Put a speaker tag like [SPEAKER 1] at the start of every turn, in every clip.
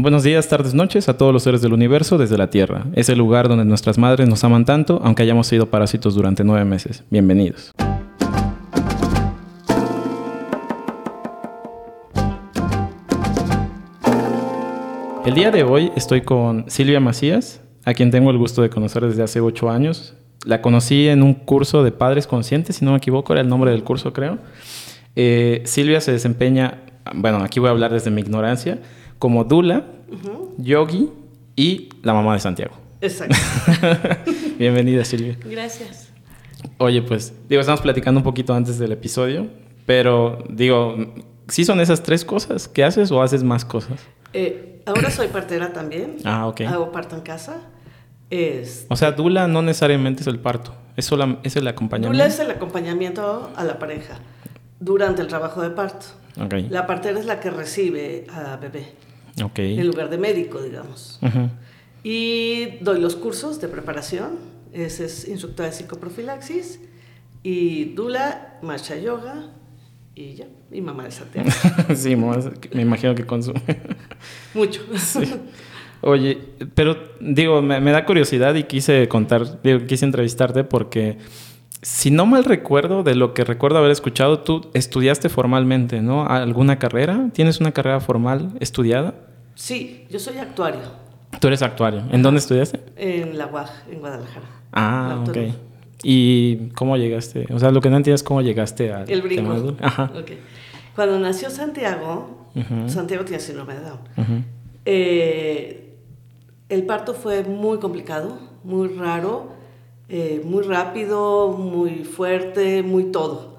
[SPEAKER 1] Buenos días, tardes, noches a todos los seres del universo desde la Tierra. Es el lugar donde nuestras madres nos aman tanto, aunque hayamos sido parásitos durante nueve meses. Bienvenidos. El día de hoy estoy con Silvia Macías, a quien tengo el gusto de conocer desde hace ocho años. La conocí en un curso de padres conscientes, si no me equivoco, era el nombre del curso, creo. Eh, Silvia se desempeña, bueno, aquí voy a hablar desde mi ignorancia, como Dula, Yogi y la mamá de Santiago.
[SPEAKER 2] Exacto.
[SPEAKER 1] Bienvenida, Silvia.
[SPEAKER 2] Gracias.
[SPEAKER 1] Oye, pues, digo, estamos platicando un poquito antes del episodio, pero digo, ¿sí son esas tres cosas que haces o haces más cosas?
[SPEAKER 2] Eh, ahora soy partera también.
[SPEAKER 1] Ah, ok.
[SPEAKER 2] Hago parto en casa. Es,
[SPEAKER 1] O sea, Dula no necesariamente es el parto, es, sola- es el acompañamiento.
[SPEAKER 2] Dula es el acompañamiento a la pareja durante el trabajo de parto.
[SPEAKER 1] Ok,
[SPEAKER 2] La partera es la que recibe a bebé,
[SPEAKER 1] ok.
[SPEAKER 2] en lugar de médico, digamos. Y doy los cursos de preparación. Ese es instructora de psicoprofilaxis. Y Dula, marcha yoga. Y ya. Y mamá de Santiago.
[SPEAKER 1] sí, me imagino que consume.
[SPEAKER 2] Mucho.
[SPEAKER 1] Oye, pero digo, me, me da curiosidad y quise contar, digo, quise entrevistarte porque si no mal recuerdo, de lo que recuerdo haber escuchado, tú estudiaste formalmente, ¿no? ¿Alguna carrera? ¿Tienes una carrera formal estudiada?
[SPEAKER 2] Sí, yo soy actuario
[SPEAKER 1] Tú eres actuario. ¿En dónde estudiaste?
[SPEAKER 2] en la UAG, en Guadalajara.
[SPEAKER 1] Ah, ok. ¿Y cómo llegaste? O sea, lo que no entiendo es cómo llegaste al
[SPEAKER 2] El brinco.
[SPEAKER 1] tema de- Ajá.
[SPEAKER 2] Ok. Cuando nació Santiago. Santiago tenía síndrome de Down.
[SPEAKER 1] Ujú.
[SPEAKER 2] Eh, el parto fue muy complicado, muy raro, eh, muy rápido, muy fuerte, muy todo.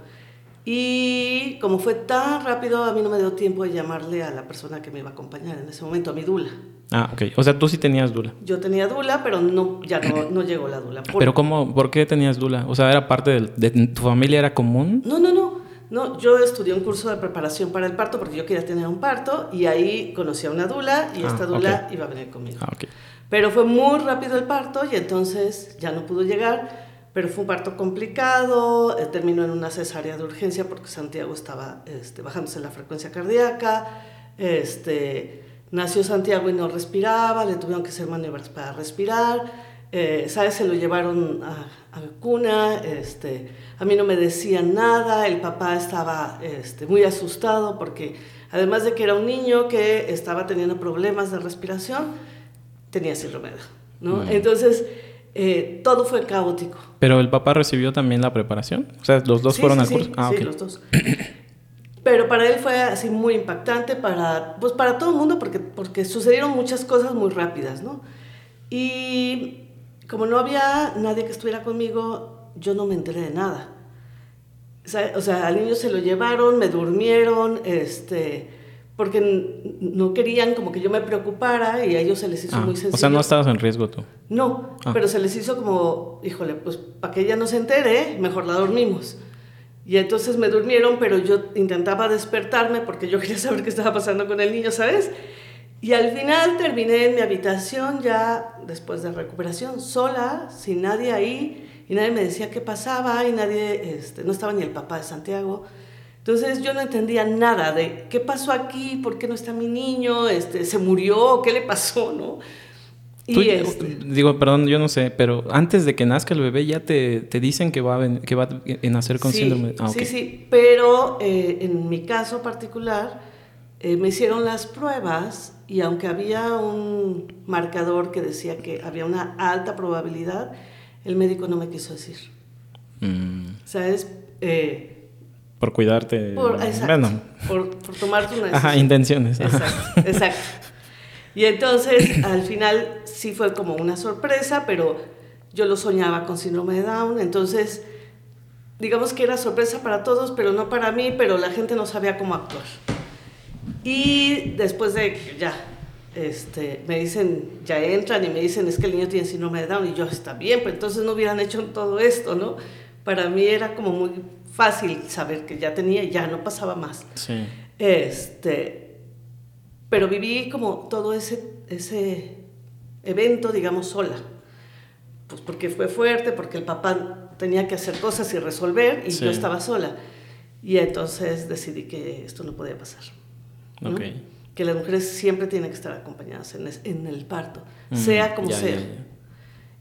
[SPEAKER 2] Y como fue tan rápido, a mí no me dio tiempo de llamarle a la persona que me iba a acompañar en ese momento, a mi dula.
[SPEAKER 1] Ah, ok. O sea, tú sí tenías dula.
[SPEAKER 2] Yo tenía dula, pero no, ya no, no llegó la dula. Por-
[SPEAKER 1] Pero ¿cómo? ¿Por qué tenías dula? O sea, ¿era parte del- de, tu familia? ¿Era común?
[SPEAKER 2] No, no, no. No, yo estudié un curso de preparación para el parto porque yo quería tener un parto y ahí conocí a una dula y
[SPEAKER 1] Ah,
[SPEAKER 2] esta dula
[SPEAKER 1] ok.
[SPEAKER 2] iba a venir conmigo.
[SPEAKER 1] Ah, ok.
[SPEAKER 2] Pero fue muy rápido el parto y entonces ya no pudo llegar, pero fue un parto complicado, eh, terminó en una cesárea de urgencia porque Santiago estaba este, bajándose la frecuencia cardíaca, este, nació Santiago y no respiraba, le tuvieron que hacer maniobras para respirar, eh, ¿sabes? Se lo llevaron a, a cuna, este, a mí no me decían nada, el papá estaba este, muy asustado porque además de que era un niño que estaba teniendo problemas de respiración, tenía síndrome ¿no?
[SPEAKER 1] Mm.
[SPEAKER 2] Entonces, eh, todo fue caótico.
[SPEAKER 1] ¿Pero el papá recibió también la preparación? O sea, ¿los dos
[SPEAKER 2] Sí,
[SPEAKER 1] fueron
[SPEAKER 2] sí,
[SPEAKER 1] al
[SPEAKER 2] sí,
[SPEAKER 1] curso? Ah,
[SPEAKER 2] sí,
[SPEAKER 1] ok.
[SPEAKER 2] los dos. Pero para él fue así muy impactante, para, pues para todo el mundo, porque, porque sucedieron muchas cosas muy rápidas, ¿no? Y como no había nadie que estuviera conmigo, yo no me enteré de nada. O sea, o sea, al niño se lo llevaron, me durmieron, este, porque no querían como que yo me preocupara y a ellos se les hizo
[SPEAKER 1] Ah,
[SPEAKER 2] muy sencillo.
[SPEAKER 1] o sea, no estabas en riesgo tú.
[SPEAKER 2] No,
[SPEAKER 1] Ah.
[SPEAKER 2] pero se les hizo como, híjole, pues para que ella no se entere, mejor la dormimos. Y entonces me durmieron, pero yo intentaba despertarme porque yo quería saber qué estaba pasando con el niño, ¿sabes? Y al final terminé en mi habitación ya después de recuperación, sola, sin nadie ahí, y nadie me decía qué pasaba, y nadie, este, no estaba ni el papá de Santiago. Entonces yo no entendía nada de qué pasó aquí, por qué no está mi niño, este, se murió, qué le pasó, ¿no? Y
[SPEAKER 1] Tú-
[SPEAKER 2] este,
[SPEAKER 1] Digo, perdón, yo no sé, pero antes de que nazca el bebé ya te, te dicen que va, a que va a nacer con
[SPEAKER 2] sí,
[SPEAKER 1] síndrome. Ah.
[SPEAKER 2] Sí, sí, pero eh, en mi caso particular eh, me hicieron las pruebas y aunque había un marcador que decía que había una alta probabilidad, el médico no me quiso decir.
[SPEAKER 1] Mm,
[SPEAKER 2] ¿Sabes? Eh,
[SPEAKER 1] por cuidarte.
[SPEAKER 2] por, exacto,
[SPEAKER 1] Bueno,
[SPEAKER 2] por, por tomarte una
[SPEAKER 1] ajá,
[SPEAKER 2] decisión.
[SPEAKER 1] intenciones. ajá.
[SPEAKER 2] Exacto, exacto. Y entonces al final sí fue como una sorpresa, pero yo lo soñaba con síndrome de Down, entonces digamos que era sorpresa para todos, pero no para mí, pero la gente no sabía cómo actuar. Y después de que ya, este, me dicen, ya entran y me dicen, es que el niño tiene síndrome de Down, y yo, está bien, pero entonces no hubieran hecho todo esto, ¿no? Para mí era como muy fácil saber que ya tenía, y ya no pasaba más.
[SPEAKER 1] Sí.
[SPEAKER 2] Este, pero viví como todo ese, ese evento, digamos, sola. Pues porque fue fuerte, porque el papá tenía que hacer cosas y resolver y
[SPEAKER 1] Sí.
[SPEAKER 2] yo estaba sola. Y entonces decidí que esto no podía pasar. ¿no?
[SPEAKER 1] Ok.
[SPEAKER 2] que las mujeres siempre tienen que estar acompañadas en, en el parto, sea como sea.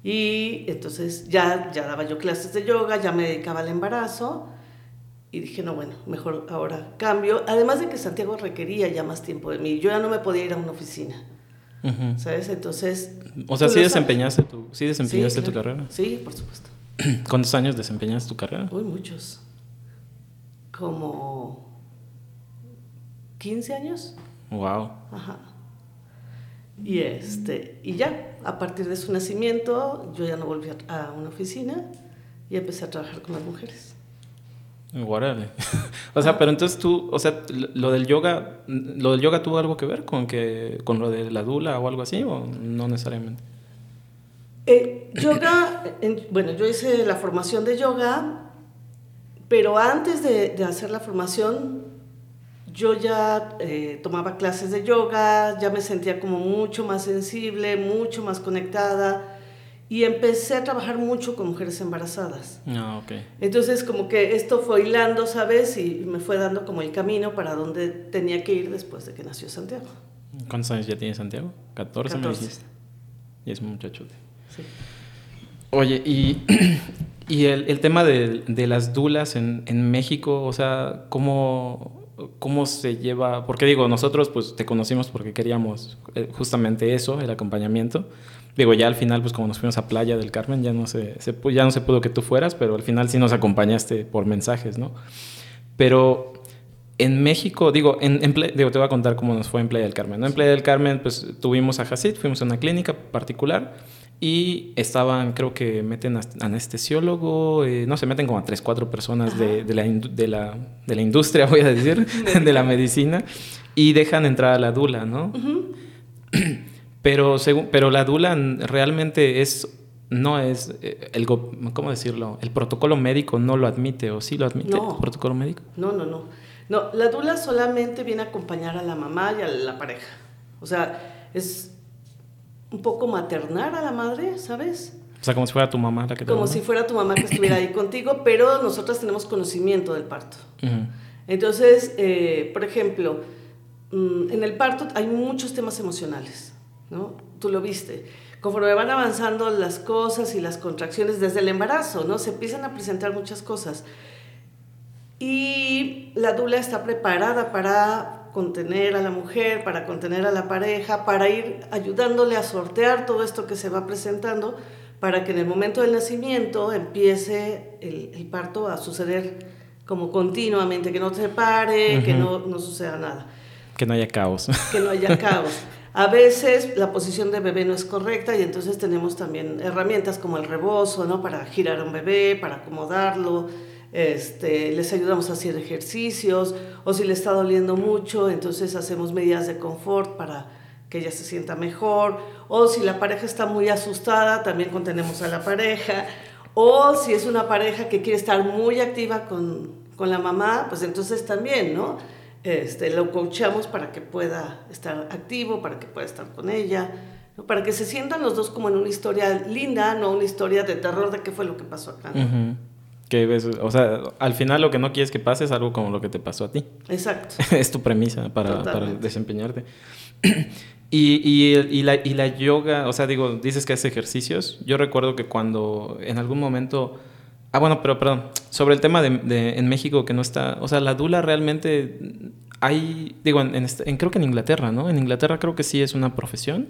[SPEAKER 2] Y entonces ya, ya daba yo clases de yoga, ya me dedicaba al embarazo y dije, no, bueno, mejor ahora cambio. Además de que Santiago requería ya más tiempo de mí, yo ya no me podía ir a una oficina. ¿Sabes? Entonces...
[SPEAKER 1] O sea, sí desempeñaste, tu, sí desempeñaste tu carrera.
[SPEAKER 2] Sí, por supuesto.
[SPEAKER 1] ¿Cuántos años desempeñaste tu carrera?
[SPEAKER 2] Uy, muchos. Como 15 años.
[SPEAKER 1] Wow.
[SPEAKER 2] Ajá. Y, este, y ya, a partir de su nacimiento, yo ya no volví a una oficina y empecé a trabajar con las mujeres.
[SPEAKER 1] Guárale. o sea, pero entonces tú, o sea, lo del yoga, ¿lo del yoga tuvo algo que ver con que con lo de la dula o algo así o no necesariamente?
[SPEAKER 2] Eh, yoga, bueno, yo hice la formación de yoga, pero antes de, de hacer la formación, yo ya eh, tomaba clases de yoga, ya me sentía como mucho más sensible, mucho más conectada y empecé a trabajar mucho con mujeres embarazadas.
[SPEAKER 1] Ah, ok.
[SPEAKER 2] Entonces como que esto fue hilando, ¿sabes? Y me fue dando como el camino para donde tenía que ir después de que nació Santiago.
[SPEAKER 1] ¿Cuántos años ya tiene Santiago? 14, me dijiste. Y es muchachote.
[SPEAKER 2] Sí.
[SPEAKER 1] Oye, y, y el, el, tema de, de, las dulas en, en México, o sea, ¿cómo, ¿cómo se lleva? Porque digo, nosotros pues te conocimos porque queríamos eh, justamente eso, el acompañamiento Digo, ya al final, pues como nos fuimos a Playa del Carmen, ya no se, ya no se pudo que tú fueras, pero al final sí nos acompañaste por mensajes, ¿no? Pero en México, digo, en, digo, te voy a contar cómo nos fue en Playa del Carmen. ¿no? En Playa del Carmen, pues tuvimos a Hasid, fuimos a una clínica particular y estaban, creo que meten anestesiólogo, eh, no se meten como a tres, cuatro personas de, de, la, de, la, de, la, industria, voy a decir, de la medicina, y dejan entrar a la dula, ¿no? Pero, pero la dula realmente es no es eh, el cómo decirlo el protocolo médico no lo admite o sí lo admite el protocolo médico
[SPEAKER 2] no no no. No la dula solamente viene a acompañar a la mamá y a la pareja. O sea es un poco maternar a la madre sabes
[SPEAKER 1] o sea como si fuera tu mamá la que
[SPEAKER 2] como si fuera tu mamá que estuviera ahí contigo pero nosotras tenemos conocimiento del parto. Entonces eh, por ejemplo mm, en el parto hay muchos temas emocionales ¿no? Tú lo viste. Conforme van avanzando las cosas y las contracciones desde el embarazo, ¿no? Se empiezan a presentar muchas cosas. Y la dula está preparada para contener a la mujer, para contener a la pareja, para ir ayudándole a sortear todo esto que se va presentando, para que en el momento del nacimiento empiece el, parto a suceder como continuamente, que no se pare, que no, no suceda nada.
[SPEAKER 1] Que no haya caos.
[SPEAKER 2] Que no haya caos. A veces la posición de bebé no es correcta y entonces tenemos también herramientas como el rebozo, ¿no? Para girar a un bebé, para acomodarlo. Este, les ayudamos a hacer ejercicios o si le está doliendo mucho, entonces hacemos medidas de confort para que ella se sienta mejor. O si la pareja está muy asustada, también contenemos a la pareja. O si es una pareja que quiere estar muy activa con, con la mamá, pues entonces también, ¿no? Este, lo coachamos para que pueda estar activo, para que pueda estar con ella, para que se sientan los dos como en una historia linda, no una historia de terror de qué fue lo que pasó acá.
[SPEAKER 1] Que ves, o sea, al final lo que no quieres que pase es algo como lo que te pasó a ti.
[SPEAKER 2] Exacto.
[SPEAKER 1] es tu premisa para, para desempeñarte. y, y, y, la, y la yoga, o sea, digo, dices que haces ejercicios. Yo recuerdo que cuando en algún momento Ah, bueno, pero perdón. Sobre el tema de, en México que no está. O sea, la dula realmente hay. Digo, en, este, en, creo que en Inglaterra, ¿no? En Inglaterra creo que sí es una profesión.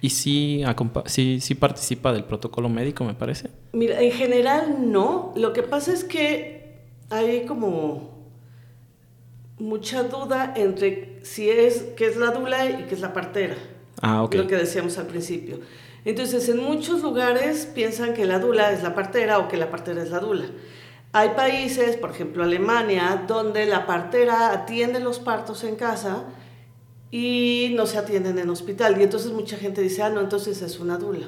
[SPEAKER 1] Y sí, sí, sí participa del protocolo médico, me parece.
[SPEAKER 2] Mira, en general no. Lo que pasa es que hay como mucha duda entre si es qué es la dula y qué es la partera.
[SPEAKER 1] Ah, ok.
[SPEAKER 2] Lo que decíamos al principio. Entonces, en muchos lugares piensan que la dula es la partera o que la partera es la dula. Hay países, por ejemplo Alemania, donde la partera atiende los partos en casa y no se atienden en hospital. Y entonces mucha gente dice, ah, no, entonces es una dula.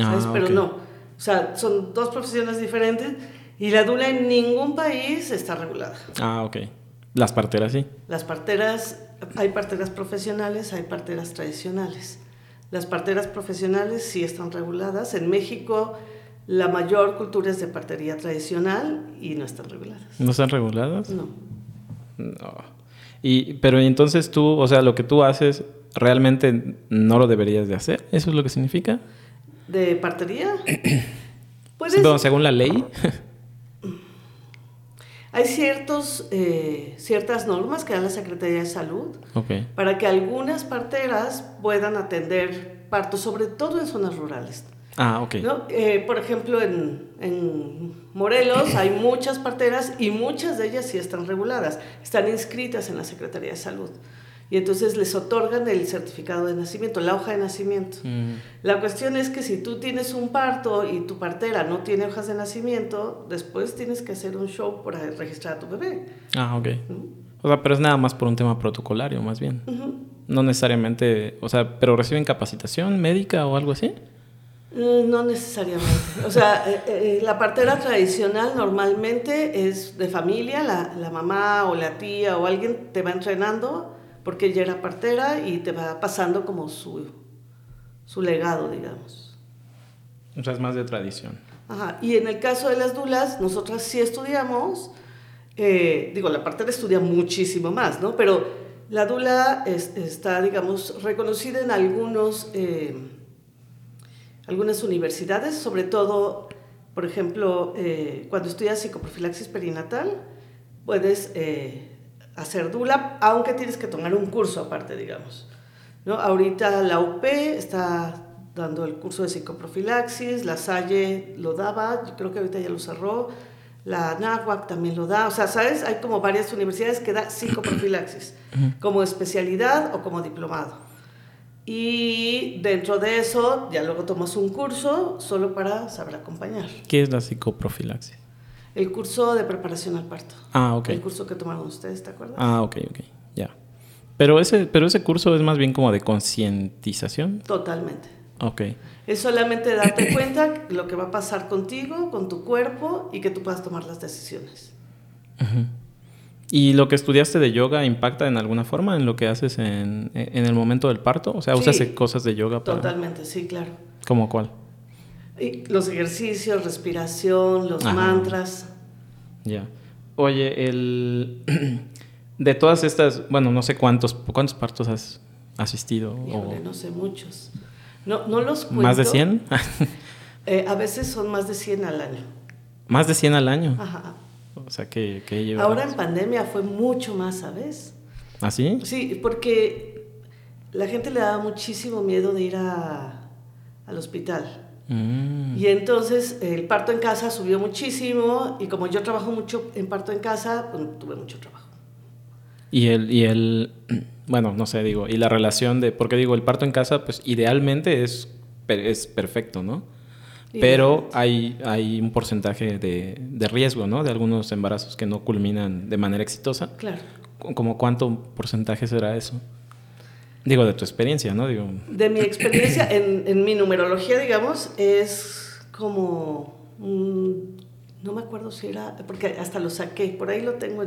[SPEAKER 2] Ah, Pero no. O sea, son dos profesiones diferentes y la dula en ningún país está regulada.
[SPEAKER 1] Ah, ok. Las parteras sí.
[SPEAKER 2] Las parteras, hay parteras profesionales, hay parteras tradicionales. Las parteras profesionales sí están reguladas. En México la mayor cultura es de partería tradicional y no están reguladas.
[SPEAKER 1] ¿No están reguladas?
[SPEAKER 2] No.
[SPEAKER 1] No. Y, pero entonces tú, o sea, lo que tú haces realmente no lo deberías de hacer. ¿Eso es lo que significa?
[SPEAKER 2] ¿De partería?
[SPEAKER 1] pues es... según la ley.
[SPEAKER 2] Hay ciertos, eh, ciertas normas que da la Secretaría de Salud para que algunas parteras puedan atender partos, sobre todo en zonas rurales.
[SPEAKER 1] Ah, ok.
[SPEAKER 2] Eh, por ejemplo, en, en, Morelos hay muchas parteras y muchas de ellas sí están reguladas, están inscritas en la Secretaría de Salud. Y entonces les otorgan el certificado de nacimiento, la hoja de nacimiento. Mm. La cuestión es que si tú tienes un parto y tu partera no tiene hojas de nacimiento, después tienes que hacer un show para registrar a tu bebé.
[SPEAKER 1] Ah, ok. O sea, pero es nada más por un tema protocolario, más bien. No necesariamente, o sea, pero reciben capacitación médica o algo así.
[SPEAKER 2] Eh, no necesariamente. O sea, eh, eh, la partera tradicional normalmente es de familia, la, la, mamá o la tía o alguien te va entrenando porque ella era partera y te va pasando como su, su legado, digamos.
[SPEAKER 1] O sea, es más de tradición.
[SPEAKER 2] Ajá. Y en el caso de las dulas, nosotras sí estudiamos, digo, la partera estudia muchísimo más, ¿no? Pero la dula está, digamos, reconocida en algunos algunas universidades, sobre todo, por ejemplo, eh, cuando estudias psicoprofilaxis perinatal, puedes eh, hacer DULA, aunque tienes que tomar un curso aparte, digamos. ¿no? Ahorita la UP está dando el curso de psicoprofilaxis, la Salle lo daba, yo creo que ahorita ya lo cerró, la NAHUAC también lo da, o sea, ¿sabes? Hay como varias universidades que da psicoprofilaxis, como especialidad o como diplomado. Y dentro de eso, ya luego tomas un curso solo para saber acompañar.
[SPEAKER 1] ¿Qué es la psicoprofilaxis?
[SPEAKER 2] El curso de preparación al parto.
[SPEAKER 1] Ah, ok.
[SPEAKER 2] El curso que tomaron ustedes, ¿te acuerdas?
[SPEAKER 1] Ah, ok, ok, ya. Pero ese, pero ese curso es más bien como de concientización.
[SPEAKER 2] Totalmente.
[SPEAKER 1] Ok.
[SPEAKER 2] Es solamente darte cuenta lo que va a pasar contigo, con tu cuerpo y que tú puedas tomar las decisiones.
[SPEAKER 1] Ajá. ¿Y lo que estudiaste de yoga impacta en alguna forma en lo que haces en, el momento del parto? O sea, ¿usas cosas de yoga
[SPEAKER 2] para...? Totalmente, sí, claro.
[SPEAKER 1] ¿Cómo cuál?
[SPEAKER 2] Los ejercicios, respiración, los mantras.
[SPEAKER 1] Ya. Oye, el... de todas estas, bueno, no sé cuántos, ¿cuántos partos has asistido?
[SPEAKER 2] no sé, muchos. No, no los cuento.
[SPEAKER 1] ¿Más de 100?
[SPEAKER 2] Eh, a veces son más de 100 al año.
[SPEAKER 1] ¿Más de 100 al año?
[SPEAKER 2] Ajá.
[SPEAKER 1] O sea, que, que
[SPEAKER 2] Ahora en pandemia fue mucho más, ¿sabes?
[SPEAKER 1] ¿Ah, sí?
[SPEAKER 2] Sí, porque la gente le daba muchísimo miedo de ir a, al hospital. Mm. Y entonces el parto en casa subió muchísimo y como yo trabajo mucho en parto en casa, pues, tuve mucho trabajo.
[SPEAKER 1] Y el, y el, bueno, no sé, digo, y la relación de, porque digo, el parto en casa, pues idealmente es, es perfecto, ¿no? Pero hay, hay un porcentaje de, de, riesgo, ¿no? De algunos embarazos que no culminan de manera exitosa.
[SPEAKER 2] Claro.
[SPEAKER 1] ¿Cómo cuánto porcentaje será eso? Digo, de tu experiencia, ¿no? Digo...
[SPEAKER 2] De mi experiencia, en, en mi numerología, digamos, es como... no me acuerdo si era... Porque hasta lo saqué, por ahí lo tengo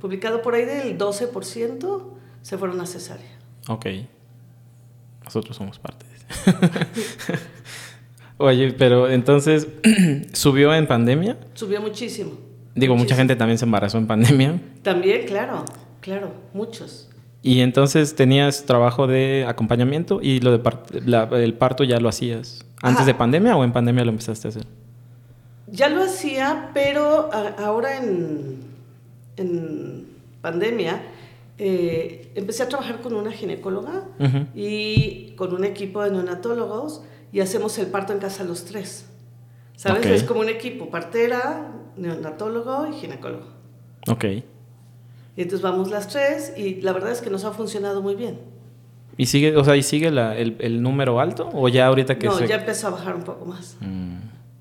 [SPEAKER 2] publicado, por ahí del 12% se fueron a cesárea.
[SPEAKER 1] Ok. Nosotros somos parte de eso. Oye, pero entonces, ¿subió en pandemia?
[SPEAKER 2] Subió muchísimo.
[SPEAKER 1] Digo, mucha gente también se embarazó en pandemia.
[SPEAKER 2] También, claro, claro, muchos.
[SPEAKER 1] Y entonces tenías trabajo de acompañamiento y lo de el parto ya lo hacías. ¿Antes de pandemia o en pandemia lo empezaste a hacer?
[SPEAKER 2] Ya lo hacía, pero ahora en, en pandemia eh, empecé a trabajar con una ginecóloga y con un equipo de neonatólogos y hacemos el parto en casa los tres. ¿Sabes? Es como un equipo, partera, neonatólogo y ginecólogo.
[SPEAKER 1] Ok.
[SPEAKER 2] Y entonces vamos las tres y la verdad es que nos ha funcionado muy bien.
[SPEAKER 1] ¿Y sigue, o sea, ¿y sigue la, el, el, número alto o ya ahorita que
[SPEAKER 2] No, ya empezó a bajar un poco más. Mm.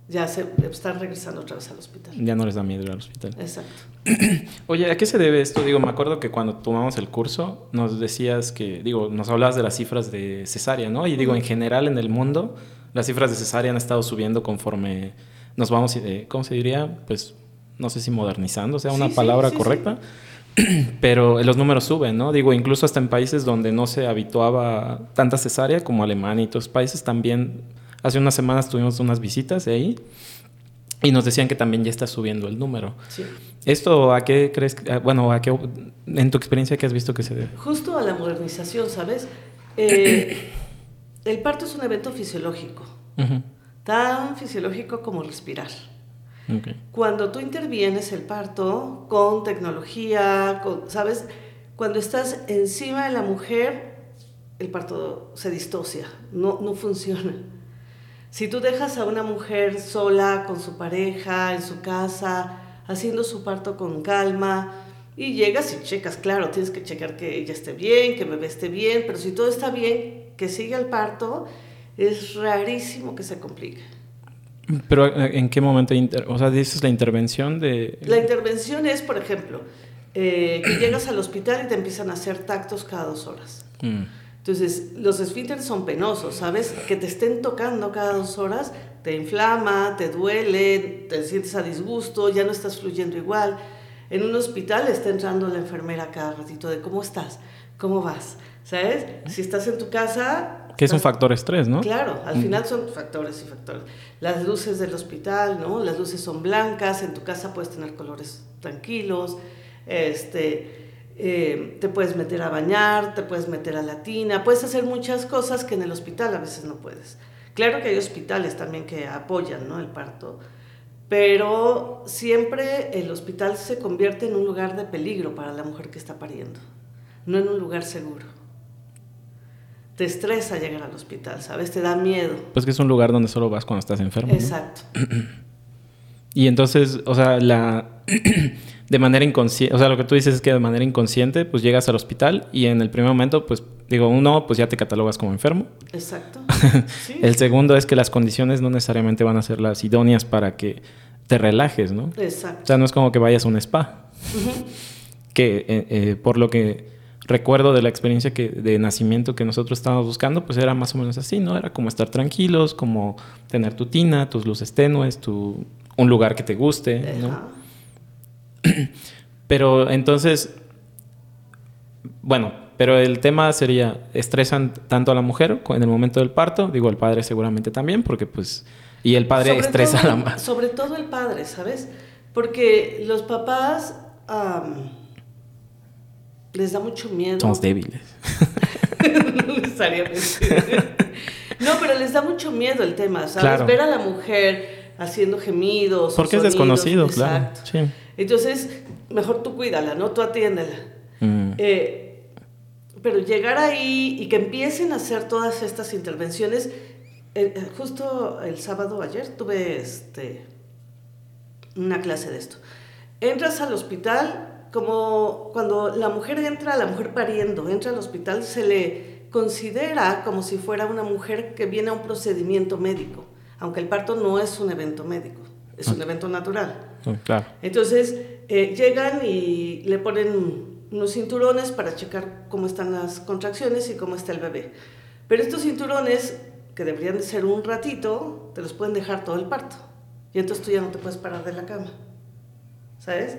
[SPEAKER 2] Ya se están regresando otra vez al hospital.
[SPEAKER 1] Ya no les da miedo ir al hospital.
[SPEAKER 2] Exacto.
[SPEAKER 1] Oye, ¿a qué se debe esto? Digo, me acuerdo que cuando tomamos el curso nos decías que, digo, nos hablabas de las cifras de cesárea, ¿no? Y digo, en general en el mundo las cifras de cesárea han estado subiendo conforme nos vamos, eh, ¿cómo se diría? Pues no sé si modernizando, sea una palabra correcta. Pero los números suben, ¿no? Digo, incluso hasta en países donde no se habituaba tanta cesárea, como Alemania y otros países, también hace unas semanas tuvimos unas visitas de ahí Y nos decían que también ya está subiendo el número.
[SPEAKER 2] Sí.
[SPEAKER 1] ¿Esto a qué crees? que- Bueno, a qué, en tu experiencia, ¿qué has visto que se debe?
[SPEAKER 2] Justo a la modernización, ¿sabes? Eh, el parto es un evento fisiológico, tan fisiológico como respirar.
[SPEAKER 1] Ok.
[SPEAKER 2] Cuando tú intervienes el parto con tecnología, con- ¿sabes? Cuando estás encima de la mujer, el parto se distocia, no, no funciona. Si tú dejas a una mujer sola con su pareja, en su casa, haciendo su parto con calma, y llegas y checas, claro, tienes que checar que ella esté bien, que bebé esté bien, pero si todo está bien, que siga el parto, es rarísimo que se complique.
[SPEAKER 1] Pero ¿eh, ¿en qué momento? inter- o sea, dices la intervención de...
[SPEAKER 2] La intervención es, por ejemplo, eh, que llegas al hospital y te empiezan a hacer tactos cada dos horas.
[SPEAKER 1] Mm.
[SPEAKER 2] Entonces, los esfínteres son penosos, ¿sabes? Que te estén tocando cada dos horas te inflama, te duele, te sientes a disgusto, ya no estás fluyendo igual. En un hospital está entrando la enfermera cada ratito de cómo estás, cómo vas, ¿sabes? Si estás en tu casa...
[SPEAKER 1] Que es un factor estrés, ¿no?
[SPEAKER 2] Claro, al final son factores y factores. Las luces del hospital, ¿no? Las luces son blancas, en tu casa puedes tener colores tranquilos, este, eh, te puedes meter a bañar, te puedes meter a la tina, puedes hacer muchas cosas que en el hospital a veces no puedes. Claro que hay hospitales también que apoyan, ¿no? El parto, pero siempre el hospital se convierte en un lugar de peligro para la mujer que está pariendo, no en un lugar seguro. Te estresa llegar al hospital, ¿sabes? Te da miedo.
[SPEAKER 1] Pues que es un lugar donde solo vas cuando estás enfermo. ¿no?
[SPEAKER 2] Exacto.
[SPEAKER 1] Y entonces, o sea, la de manera inconsciente, o sea, lo que tú dices es que de manera inconsciente, pues llegas al hospital y en el primer momento, pues digo, uno, pues ya te catalogas como enfermo.
[SPEAKER 2] Exacto. Sí.
[SPEAKER 1] El segundo es que las condiciones no necesariamente van a ser las idóneas para que te relajes, ¿no? O
[SPEAKER 2] Exacto.
[SPEAKER 1] sea, no es como que vayas a un spa. Que eh, eh, por lo que recuerdo de la experiencia que, de nacimiento que nosotros estábamos buscando, pues era más o menos así, ¿no? Era como estar tranquilos, como tener tu tina, tus luces tenues, tu, un lugar que te guste, ¿no? Pero entonces, bueno, pero el tema sería, estresan tanto a la mujer en el momento del parto, digo, el padre seguramente también, porque pues, y el padre
[SPEAKER 2] Sobre
[SPEAKER 1] estresa a
[SPEAKER 2] todo-
[SPEAKER 1] la madre.
[SPEAKER 2] Sobre todo el padre, ¿sabes? Porque los papás les da mucho miedo.
[SPEAKER 1] Somos débiles.
[SPEAKER 2] no necesariamente. no, pero les da mucho miedo el tema, ¿sabes?
[SPEAKER 1] Claro.
[SPEAKER 2] Ver a la mujer haciendo gemidos.
[SPEAKER 1] Porque es desconocido, claro. Sí.
[SPEAKER 2] Entonces, mejor tú cuídala, ¿no? Tú atiéndela.
[SPEAKER 1] Mm.
[SPEAKER 2] Eh, pero llegar ahí y que empiecen a hacer todas estas intervenciones, eh, eh, justo el sábado ayer tuve este, una clase de esto. Entras al hospital, como cuando la mujer entra, la mujer pariendo, entra al hospital, se le considera como si fuera una mujer que viene a un procedimiento médico, aunque el parto no es un evento médico, es un evento natural.
[SPEAKER 1] Oh, claro.
[SPEAKER 2] Entonces eh, llegan y le ponen unos cinturones para checar cómo están las contracciones y cómo está el bebé. Pero estos cinturones, que deberían de ser un ratito, te los pueden dejar todo el parto. Y entonces tú ya no te puedes parar de la cama. ¿Sabes?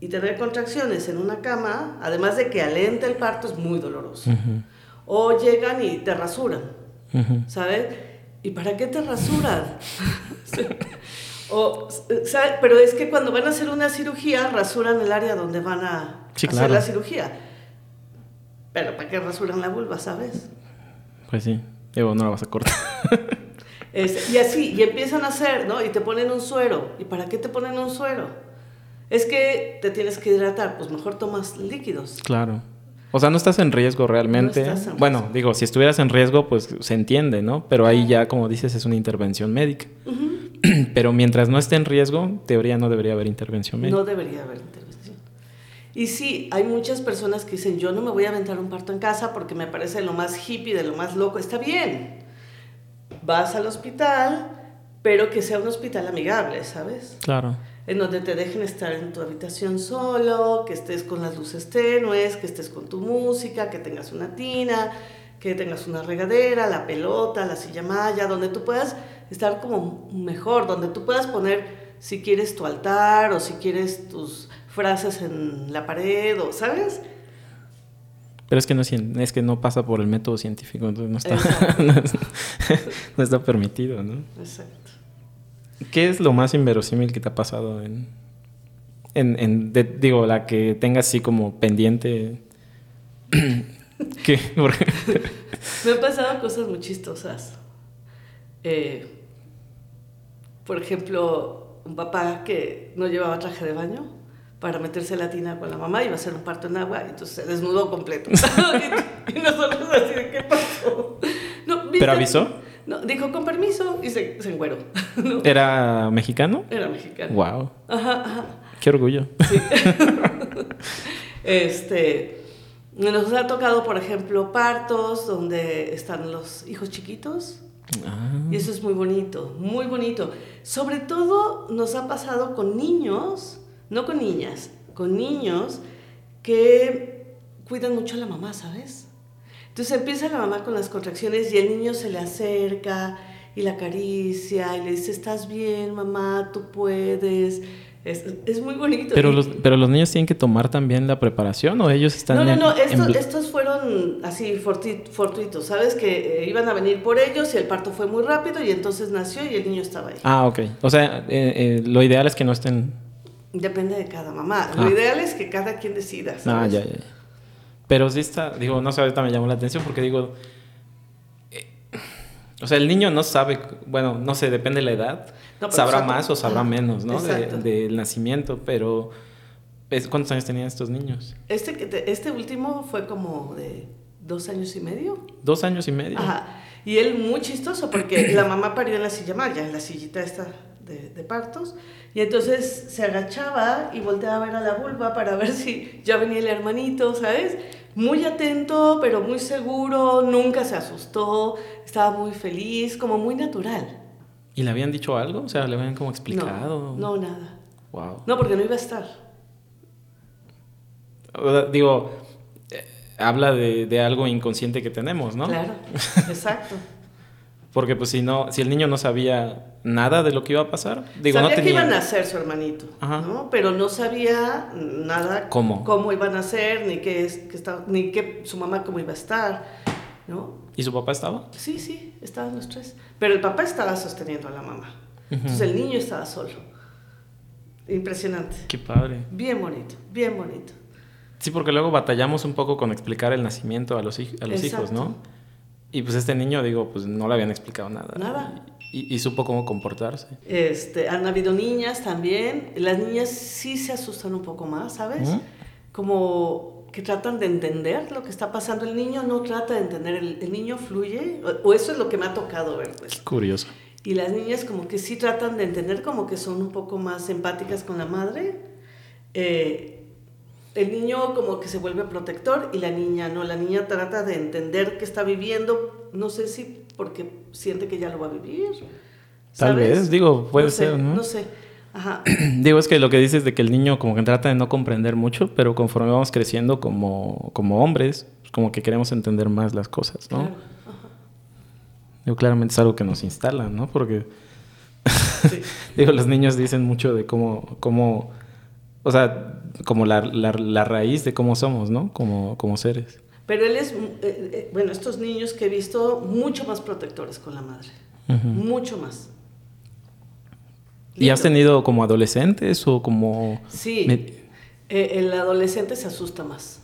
[SPEAKER 2] Y tener contracciones en una cama, además de que alenta el parto, es muy doloroso.
[SPEAKER 1] Ujú,
[SPEAKER 2] O llegan y te rasuran.
[SPEAKER 1] ujú.
[SPEAKER 2] ¿sabes? ¿Y para qué te rasuran? o, ¿sabe? Pero es que cuando van a hacer una cirugía, rasuran el área donde van a
[SPEAKER 1] Sí,
[SPEAKER 2] hacer
[SPEAKER 1] claro.
[SPEAKER 2] la cirugía. Pero ¿para qué rasuran la vulva, sabes?
[SPEAKER 1] Pues sí. Digo, no la vas a cortar.
[SPEAKER 2] Es- y así, y empiezan a hacer, ¿no? Y te ponen un suero. ¿Y para qué te ponen un suero? Es que te tienes que hidratar, pues mejor tomas líquidos.
[SPEAKER 1] claro. O sea, no estás en riesgo realmente.
[SPEAKER 2] No estás en
[SPEAKER 1] bueno,
[SPEAKER 2] riesgo.
[SPEAKER 1] digo, si estuvieras en riesgo, pues se entiende, ¿no? Pero ahí ya, como dices, es una intervención médica. Pero mientras no esté en riesgo, en teoría no debería haber intervención médica.
[SPEAKER 2] No debería haber intervención. Y sí, hay muchas personas que dicen, yo no me voy a aventar un parto en casa porque me parece lo más hippie, de lo más loco. Está bien. Vas al hospital, pero que sea un hospital amigable, ¿sabes?
[SPEAKER 1] Claro.
[SPEAKER 2] En donde te dejen estar en tu habitación solo, que estés con las luces tenues, que estés con tu música, que tengas una tina, que tengas una regadera, la pelota, la silla maya, donde tú puedas estar como mejor, donde tú puedas poner si quieres tu altar o si quieres tus frases en la pared, o, ¿sabes?
[SPEAKER 1] Pero es que no, es que no pasa por el método científico, entonces no está, no, no está permitido, ¿no?
[SPEAKER 2] Exacto.
[SPEAKER 1] ¿Qué es lo más inverosímil que te ha pasado en, en, en de- digo, la que tengas así como pendiente? ¿Qué?
[SPEAKER 2] Me han pasado cosas muy chistosas. Eh, por ejemplo, un papá que no llevaba traje de baño para meterse la tina con la mamá, iba a hacer un parto en agua, y entonces se desnudó completo. y, y nosotros así, de, ¿qué pasó? No, ¿viste?
[SPEAKER 1] ¿Pero avisó?
[SPEAKER 2] No, dijo con permiso y se, se engueró. ¿no?
[SPEAKER 1] ¿Era mexicano?
[SPEAKER 2] Era mexicano.
[SPEAKER 1] Wow,
[SPEAKER 2] Ajá, ajá.
[SPEAKER 1] qué orgullo.
[SPEAKER 2] Este, nos ha tocado, por ejemplo, partos donde están los hijos chiquitos.
[SPEAKER 1] Ah,
[SPEAKER 2] Y eso es muy bonito, muy bonito. Sobre todo nos ha pasado con niños, no con niñas, con niños que cuidan mucho a la mamá, ¿sabes? Entonces empieza la mamá con las contracciones y el niño se le acerca y la acaricia y le dice, estás bien, mamá, tú puedes. Es, es muy bonito.
[SPEAKER 1] pero los, pero los niños tienen que tomar también la preparación o ellos están
[SPEAKER 2] no, no,
[SPEAKER 1] en-
[SPEAKER 2] no,
[SPEAKER 1] en
[SPEAKER 2] estos,
[SPEAKER 1] bl-
[SPEAKER 2] estos fueron así fortuitos, ¿sabes? Que eh, iban a venir por ellos y el parto fue muy rápido y entonces nació y el niño estaba ahí.
[SPEAKER 1] Ah, ok. O sea, eh, eh, lo ideal es que no estén...
[SPEAKER 2] Depende de cada mamá.
[SPEAKER 1] Ah.
[SPEAKER 2] Lo ideal es que cada quien decida,
[SPEAKER 1] Ah,
[SPEAKER 2] ¿sabes?
[SPEAKER 1] ya, ya. ya. Pero sí está, digo, no sé, ahorita me llamó la atención porque digo, eh, o sea, el niño no sabe, bueno, no sé, depende de la edad,
[SPEAKER 2] No,
[SPEAKER 1] sabrá
[SPEAKER 2] exacto.
[SPEAKER 1] más o sabrá menos, ¿no? De- del nacimiento, pero es- ¿cuántos años tenían estos niños?
[SPEAKER 2] Este, este último fue como de dos años y medio.
[SPEAKER 1] Dos años y medio.
[SPEAKER 2] Ajá. Y él muy chistoso porque la mamá parió en la silla Maya, en la sillita esta de, de partos. Y entonces se agachaba y volteaba a ver a la vulva para ver si ya venía el hermanito, ¿sabes? Muy atento, pero muy seguro, nunca se asustó, estaba muy feliz, como muy natural.
[SPEAKER 1] ¿Y le habían dicho algo? O sea, le habían como explicado.
[SPEAKER 2] No, no, nada.
[SPEAKER 1] Wow.
[SPEAKER 2] No, porque no iba a estar.
[SPEAKER 1] Digo, eh, habla de, de algo inconsciente que tenemos, ¿no?
[SPEAKER 2] Claro, exacto.
[SPEAKER 1] Porque pues si no, si el niño no sabía nada de lo que iba a pasar, digo,
[SPEAKER 2] sabía
[SPEAKER 1] no tenía...
[SPEAKER 2] que iba a nacer su hermanito,
[SPEAKER 1] Ajá.
[SPEAKER 2] ¿no? Pero no sabía nada
[SPEAKER 1] ¿Cómo?
[SPEAKER 2] cómo iban a nacer, ni qué, es- que estaba, ni qué su mamá cómo iba a estar, ¿no?
[SPEAKER 1] ¿Y su papá estaba?
[SPEAKER 2] Sí, sí, estaban los tres. Pero el papá estaba sosteniendo a la mamá. Entonces el niño estaba solo. Impresionante.
[SPEAKER 1] Qué padre.
[SPEAKER 2] Bien bonito, bien bonito.
[SPEAKER 1] Sí, porque luego batallamos un poco con explicar el nacimiento a los, a los hijos. ¿no? Y pues este niño, digo, pues no le habían explicado nada.
[SPEAKER 2] Nada.
[SPEAKER 1] Y, y supo cómo comportarse.
[SPEAKER 2] Este, han habido niñas también. Las niñas sí se asustan un poco más, ¿sabes? Como que tratan de entender lo que está pasando. El niño no trata de entender, el, el niño fluye, o, o eso es lo que me ha tocado ver, pues.
[SPEAKER 1] Curioso.
[SPEAKER 2] Y las niñas como que sí tratan de entender, como que son un poco más empáticas con la madre. Eh, el niño como que se vuelve protector y la niña no. La niña trata de entender qué está viviendo, no sé si porque siente que ya lo va a vivir.
[SPEAKER 1] Tal
[SPEAKER 2] ¿sabes?
[SPEAKER 1] vez, digo, puede
[SPEAKER 2] No sé,
[SPEAKER 1] ser, ¿no?
[SPEAKER 2] No sé. Ajá.
[SPEAKER 1] Digo, es que lo que dices de que el niño como que trata de no comprender mucho, pero conforme vamos creciendo como, como hombres, pues como que queremos entender más las cosas, ¿no?
[SPEAKER 2] Claro. Ajá.
[SPEAKER 1] Digo, claramente es algo que nos instalan, ¿no? Porque,
[SPEAKER 2] Sí.
[SPEAKER 1] digo, los niños dicen mucho de cómo, cómo o sea, como la, la, la raíz de cómo somos, ¿no? Como, como seres.
[SPEAKER 2] Pero él es, eh, eh, bueno, estos niños que he visto, mucho más protectores con la madre.
[SPEAKER 1] Ujú.
[SPEAKER 2] Mucho más.
[SPEAKER 1] ¿Y has tenido como adolescentes o como...
[SPEAKER 2] Sí,
[SPEAKER 1] Me-
[SPEAKER 2] eh, el adolescente se asusta más,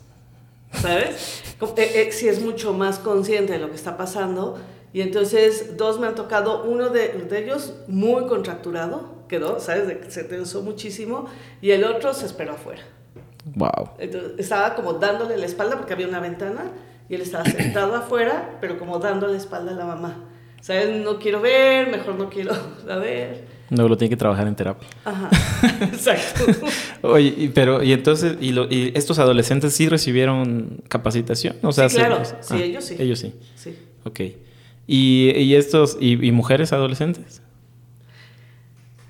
[SPEAKER 2] ¿sabes? Eh, eh, sí es mucho más consciente de lo que está pasando y entonces dos me han tocado, uno de, de ellos muy contracturado, quedó, ¿sabes? De que se tensó muchísimo y el otro se esperó afuera.
[SPEAKER 1] Wow.
[SPEAKER 2] Entonces, estaba como dándole la espalda porque había una ventana y él estaba sentado afuera, pero como dándole la espalda a la mamá. ¿Sabes? No quiero ver, mejor no quiero a ver.
[SPEAKER 1] No, lo tiene que trabajar en terapia.
[SPEAKER 2] Ajá, exacto.
[SPEAKER 1] Oye, y, pero, y entonces, y, lo- y estos adolescentes sí recibieron capacitación? O sea,
[SPEAKER 2] Sí, claro.
[SPEAKER 1] se-
[SPEAKER 2] Sí, ellos sí.
[SPEAKER 1] Ellos sí.
[SPEAKER 2] Sí.
[SPEAKER 1] Ok. ¿Y, y estos, y, y mujeres adolescentes?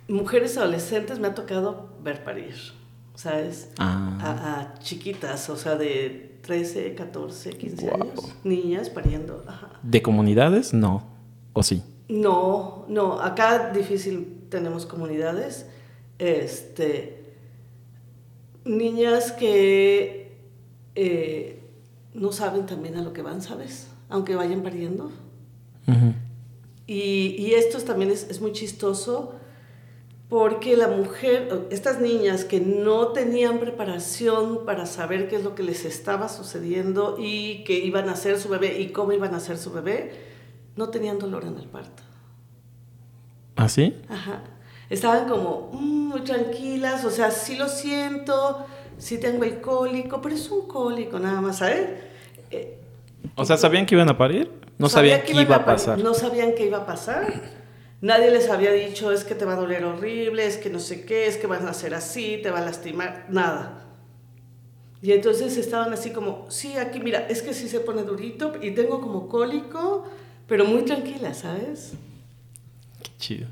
[SPEAKER 2] Mujeres adolescentes me ha tocado ver parir, ¿sabes?
[SPEAKER 1] Ah.
[SPEAKER 2] A, a chiquitas, o sea, de 13, 14, 15
[SPEAKER 1] Guau.
[SPEAKER 2] años. Niñas pariendo. Ajá.
[SPEAKER 1] ¿De comunidades? No. ¿O sí?
[SPEAKER 2] No, no, acá difícil tenemos comunidades. Este, niñas que eh, no saben también a lo que van, ¿sabes? Aunque vayan pariendo. Y, y esto es- también es, es muy chistoso porque la mujer, estas niñas que no tenían preparación para saber qué es lo que les estaba sucediendo y qué iban a hacer su bebé y cómo iban a hacer su bebé, no tenían dolor en el parto.
[SPEAKER 1] ¿Ah, sí?
[SPEAKER 2] Ajá. Estaban como mm, muy tranquilas, o sea, sí lo siento, sí tengo el cólico, pero es un cólico nada más, ¿sabes? Eh,
[SPEAKER 1] o sea, ¿sabían que iban a parir? No sabían qué iba a pasar.
[SPEAKER 2] No sabían qué iba a pasar. Nadie les había dicho, es que te va a doler horrible, es que no sé qué, es que van a hacer así, te va a lastimar, nada. Y entonces estaban así como, sí, aquí mira, es que sí se pone durito y tengo como cólico, pero muy tranquila, ¿sabes?
[SPEAKER 1] Qué chido.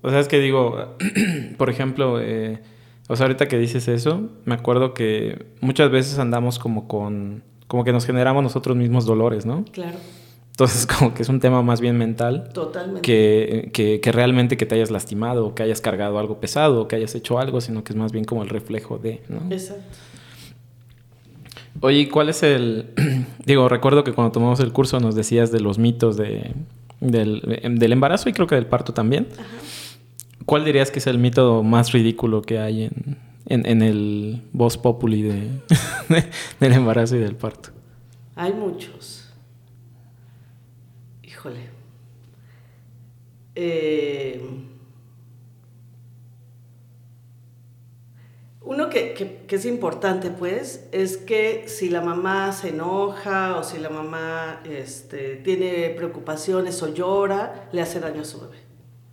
[SPEAKER 1] O sea, es que digo, por ejemplo, eh, o sea, ahorita que dices eso, me acuerdo que muchas veces andamos como con, como que nos generamos nosotros mismos dolores, ¿no?
[SPEAKER 2] Claro.
[SPEAKER 1] Entonces, como que es un tema más bien mental.
[SPEAKER 2] Totalmente.
[SPEAKER 1] Que, que, que, realmente que te hayas lastimado, o que hayas cargado algo pesado, o que hayas hecho algo, sino que es más bien como el reflejo de, ¿no?
[SPEAKER 2] Exacto.
[SPEAKER 1] Oye, ¿cuál es el...? Digo, recuerdo que cuando tomamos el curso nos decías de los mitos de, del, del embarazo y creo que del parto también. Ajá. ¿Cuál dirías que es el mito más ridículo que hay en, en, en el voz populi de, del embarazo y del parto?
[SPEAKER 2] Hay muchos. Híjole. Eh, uno que, que, que, es importante, pues, es que si la mamá se enoja o si la mamá este, tiene preocupaciones o llora, le hace daño a su bebé.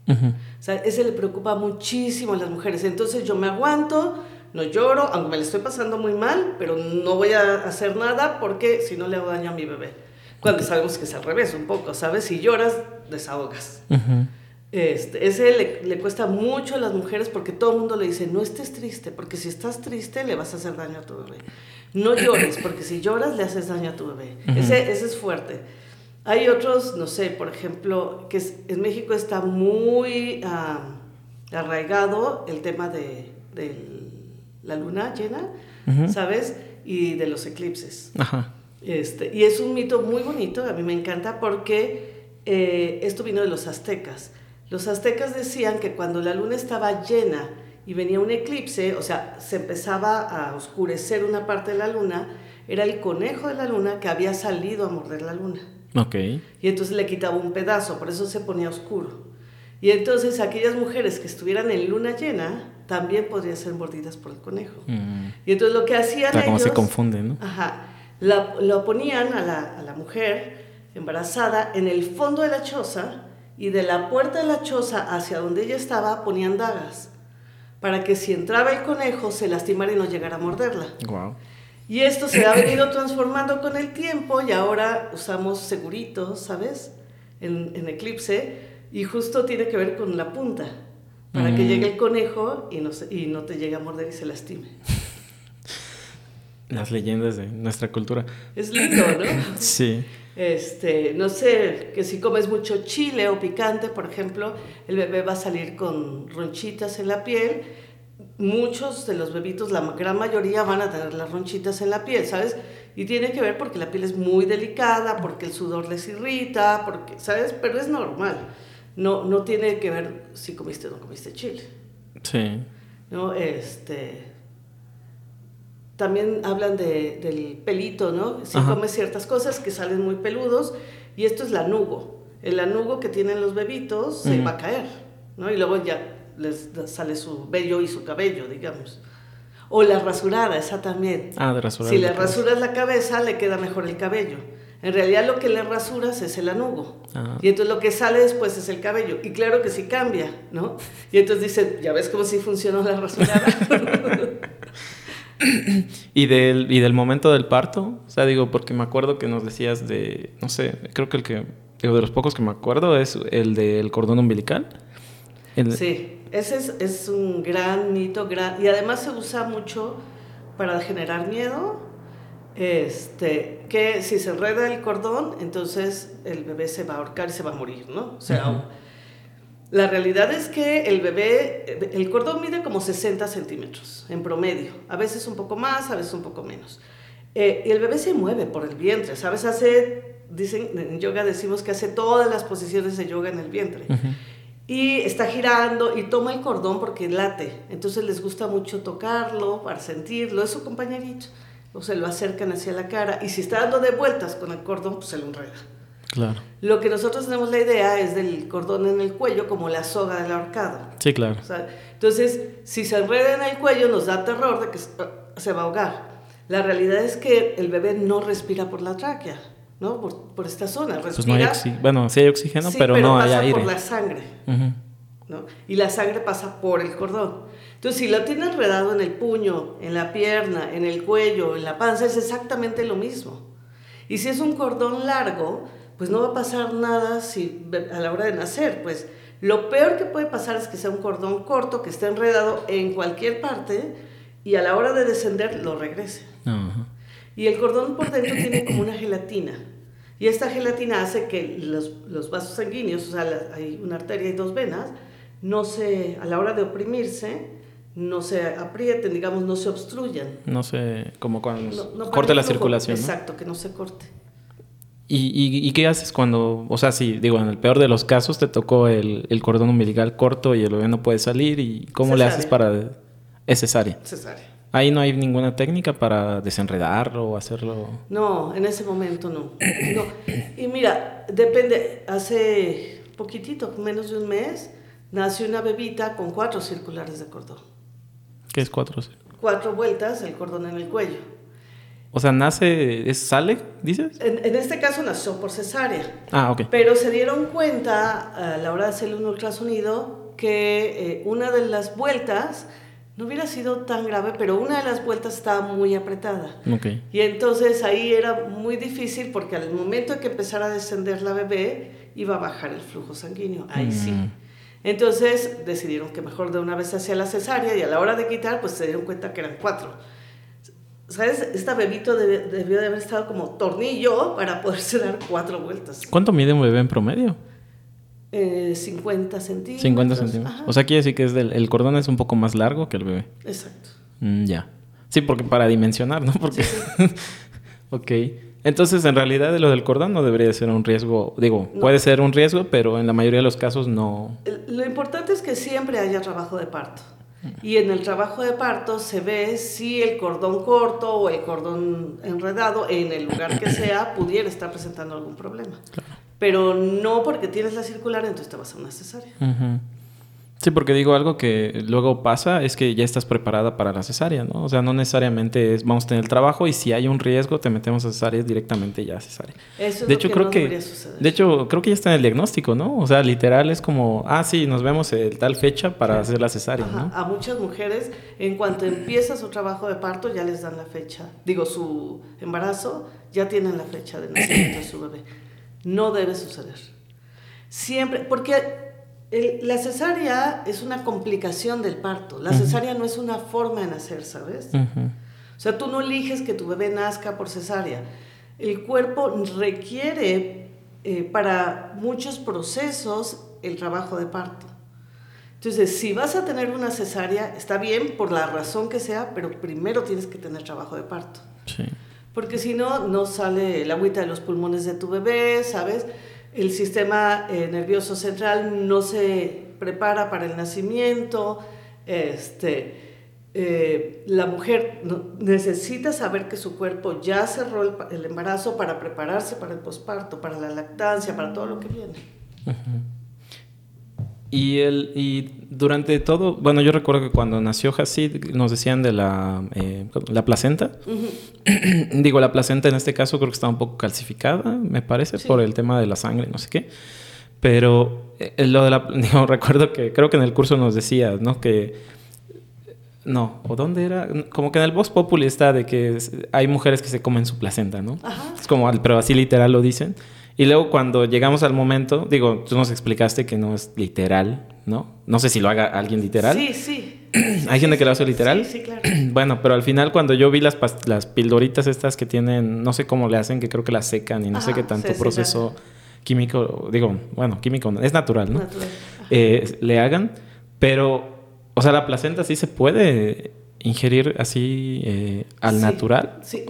[SPEAKER 2] Uh -huh. O sea, ese le preocupa muchísimo a las mujeres. Entonces yo me aguanto, no lloro, aunque me le estoy pasando muy mal, pero no voy a hacer nada porque si no le hago daño a mi bebé. Cuando sabemos que es al revés un poco, ¿sabes? Si lloras, desahogas. Uh -huh. este, ese le, le, cuesta mucho a las mujeres porque todo el mundo le dice, no estés triste, porque si estás triste le vas a hacer daño a tu bebé. No llores, porque si lloras le haces daño a tu bebé. Uh -huh. ese, ese es fuerte. Hay otros, no sé, por ejemplo, que es, en México está muy uh, arraigado el tema de, de, la luna llena, uh -huh. ¿sabes? Y de los eclipses.
[SPEAKER 1] Ajá.
[SPEAKER 2] Este, y es un mito muy bonito, a mí me encanta porque eh, esto vino de los aztecas. Los aztecas decían que cuando la luna estaba llena y venía un eclipse, o sea, se empezaba a oscurecer una parte de la luna, era el conejo de la luna que había salido a morder la luna.
[SPEAKER 1] Ok.
[SPEAKER 2] Y entonces le quitaba un pedazo, por eso se ponía oscuro. Y entonces aquellas mujeres que estuvieran en luna llena también podrían ser mordidas por el conejo. Mm. Y entonces lo que hacían
[SPEAKER 1] Está como
[SPEAKER 2] ellos...
[SPEAKER 1] se confunde, ¿no?
[SPEAKER 2] Ajá. La, lo ponían a la, a la mujer embarazada en el fondo de la choza y de la puerta de la choza hacia donde ella estaba ponían dagas para que si entraba el conejo se lastimara y no llegara a morderla.
[SPEAKER 1] Wow.
[SPEAKER 2] Y esto se ha venido transformando con el tiempo y ahora usamos seguritos, ¿sabes? En, en Eclipse y justo tiene que ver con la punta para mm. que llegue el conejo y no, se, y no te llegue a morder y se lastime.
[SPEAKER 1] Las leyendas de nuestra cultura.
[SPEAKER 2] Es lindo, ¿no?
[SPEAKER 1] sí.
[SPEAKER 2] Este, no sé, que si comes mucho chile o picante, por ejemplo, el bebé va a salir con ronchitas en la piel. Muchos de los bebitos, la gran mayoría, van a tener las ronchitas en la piel, ¿sabes? Y tiene que ver porque la piel es muy delicada, porque el sudor les irrita, porque, ¿sabes? Pero es normal. No, no tiene que ver si comiste o no comiste chile.
[SPEAKER 1] Sí.
[SPEAKER 2] ¿No? Este, también hablan de, del pelito, ¿no? Si Ajá. comes ciertas cosas que salen muy peludos, y esto es lanugo. El lanugo que tienen los bebitos se va a caer, ¿no? Y luego ya les sale su vello y su cabello, digamos. O la rasurada, esa también.
[SPEAKER 1] Ah, de rasurar.
[SPEAKER 2] Si le rasuras la cabeza, le queda mejor el cabello. En realidad lo que le rasuras es el anugo. Ah. Y entonces lo que sale después es el cabello. Y claro que sí cambia, ¿no? Y entonces dicen, ya ves cómo sí funcionó la rasurada.
[SPEAKER 1] ¿Y del, ¿Y del momento del parto? O sea, digo, porque me acuerdo que nos decías de, no sé, creo que el que, digo, de los pocos que me acuerdo es el del cordón umbilical.
[SPEAKER 2] El... Sí, ese es, es, un gran mito, gran, y además se usa mucho para generar miedo, este, que si se enreda el cordón, entonces el bebé se va a ahorcar y se va a morir, ¿no? O sea, uh -huh. La realidad es que el bebé, el cordón mide como 60 centímetros en promedio, a veces un poco más, a veces un poco menos. Eh, y el bebé se mueve por el vientre, ¿sabes? Hace, dicen, en yoga decimos que hace todas las posiciones de yoga en el vientre. Uh -huh. y está girando y toma el cordón porque late. Entonces les gusta mucho tocarlo para sentirlo, es su compañerito. O se lo acercan hacia la cara y si está dando de vueltas con el cordón, pues se lo enreda.
[SPEAKER 1] Claro.
[SPEAKER 2] Lo que nosotros tenemos la idea es del cordón en el cuello como la soga del ahorcado.
[SPEAKER 1] Sí, claro.
[SPEAKER 2] entonces, si se enreda en el cuello nos da terror de que se va a ahogar. La realidad es que el bebé no respira por la tráquea. ¿no? Por, por esta zona.
[SPEAKER 1] Respira, pues no hay bueno, sí hay oxígeno, pero, no hay aire.
[SPEAKER 2] por la sangre. ¿no? Y la sangre pasa por el cordón. Entonces, si lo tiene enredado en el puño, en la pierna, en el cuello, en la panza, es exactamente lo mismo. Y si es un cordón largo, pues no va a pasar nada si, a la hora de nacer. Pues lo peor que puede pasar es que sea un cordón corto, que esté enredado en cualquier parte y a la hora de descender lo regrese. Y el cordón por dentro tiene como una gelatina. Y esta gelatina hace que los, los vasos sanguíneos, o sea, hay una arteria y dos venas, no se, a la hora de oprimirse, no se aprieten, digamos, no se obstruyan.
[SPEAKER 1] No se, como cuando corte la circulación.
[SPEAKER 2] Exacto, que no se corte.
[SPEAKER 1] ¿Y, y, y qué haces cuando, o sea, si, digo, en el peor de los casos te tocó el, el cordón umbilical corto y el bebé no puede salir, ¿y cómo le haces para...? Es cesárea.
[SPEAKER 2] Cesárea.
[SPEAKER 1] Ahí no hay ninguna técnica para desenredarlo o hacerlo.
[SPEAKER 2] No, en ese momento no. no. Y mira, depende, hace poquitito, menos de un mes, nació una bebita con cuatro circulares de cordón.
[SPEAKER 1] ¿Qué es cuatro?
[SPEAKER 2] Cuatro vueltas, el cordón en el cuello.
[SPEAKER 1] O sea, nace, ¿es, ¿sale, dices?
[SPEAKER 2] En, en, este caso nació por cesárea.
[SPEAKER 1] Ah, ok.
[SPEAKER 2] Pero se dieron cuenta a la hora de hacerle un ultrasonido que eh, una de las vueltas no hubiera sido tan grave, pero una de las vueltas estaba muy apretada.
[SPEAKER 1] Okay.
[SPEAKER 2] Y entonces ahí era muy difícil porque al momento de que empezara a descender la bebé, iba a bajar el flujo sanguíneo. Ahí sí. Mm. Entonces decidieron que mejor de una vez hacía la cesárea y a la hora de quitar, pues se dieron cuenta que eran cuatro. ¿Sabes? Esta bebito debió de haber estado como tornillo para poderse dar cuatro vueltas.
[SPEAKER 1] ¿Cuánto mide un bebé en promedio?
[SPEAKER 2] 50 eh, centímetros.
[SPEAKER 1] 50 centímetros. O sea, quiere decir que es del, el cordón es un poco más largo que el bebé.
[SPEAKER 2] Exacto.
[SPEAKER 1] Mm, ya. Sí, porque para dimensionar, ¿no? Porque... ok. Entonces, en realidad, lo del cordón no debería ser un riesgo. Digo, puede ser un riesgo, pero en la mayoría de los casos no.
[SPEAKER 2] Lo importante es que siempre haya trabajo de parto. Y en el trabajo de parto se ve si el cordón corto o el cordón enredado, en el lugar que sea, pudiera estar presentando algún problema. Claro pero no porque tienes la circular, entonces te vas a una cesárea.
[SPEAKER 1] Sí, porque digo algo que luego pasa es que ya estás preparada para la cesárea, ¿no? O sea, no necesariamente es vamos a tener el trabajo y si hay un riesgo te metemos a cesárea directamente ya a cesárea.
[SPEAKER 2] Eso de hecho creo que
[SPEAKER 1] de hecho creo que ya está en el diagnóstico, ¿no? O sea, literal es como, ah, sí, nos vemos en tal fecha para hacer la cesárea, ¿no?
[SPEAKER 2] A muchas mujeres en cuanto empieza su trabajo de parto ya les dan la fecha, digo su embarazo, ya tienen la fecha de nacimiento de su bebé. No debe suceder. Siempre, porque la cesárea es una complicación del parto. La cesárea no es una forma de nacer, ¿sabes? O sea, tú no eliges que tu bebé nazca por cesárea. El cuerpo requiere eh, para muchos procesos el trabajo de parto. Entonces, si vas a tener una cesárea, está bien por la razón que sea, pero primero tienes que tener trabajo de parto.
[SPEAKER 1] Sí
[SPEAKER 2] porque si no, no sale el agüita de los pulmones de tu bebé, ¿sabes? El sistema eh, nervioso central no se prepara para el nacimiento, este, eh, la mujer necesita saber que su cuerpo ya cerró el, embarazo para prepararse para el posparto, para la lactancia, para todo lo que viene.
[SPEAKER 1] Y, el, y durante todo, bueno, yo recuerdo que cuando nació Hasid nos decían de la, eh, la placenta. Digo, la placenta en este caso creo que estaba un poco calcificada, me parece, por el tema de la sangre, no sé qué. Pero eh, lo de la, digo, recuerdo que creo que en el curso nos decía, ¿no? Que, no, ¿o dónde era? Como que en el Voz Populi está de que hay mujeres que se comen su placenta, ¿no? Es como, pero así literal lo dicen. Y luego cuando llegamos al momento, digo, tú nos explicaste que no es literal, ¿no? No sé si lo haga alguien literal.
[SPEAKER 2] Sí, sí.
[SPEAKER 1] ¿Hay gente que lo hace literal?
[SPEAKER 2] Sí, sí, claro.
[SPEAKER 1] bueno, pero al final cuando yo vi las, las pildoritas estas que tienen, no sé cómo le hacen, que creo que las secan y no sé qué tanto proceso químico, digo, bueno, químico, es natural, ¿no? Natural. Eh, le hagan, pero, o sea, la placenta sí se puede ingerir así eh, al natural?
[SPEAKER 2] Sí,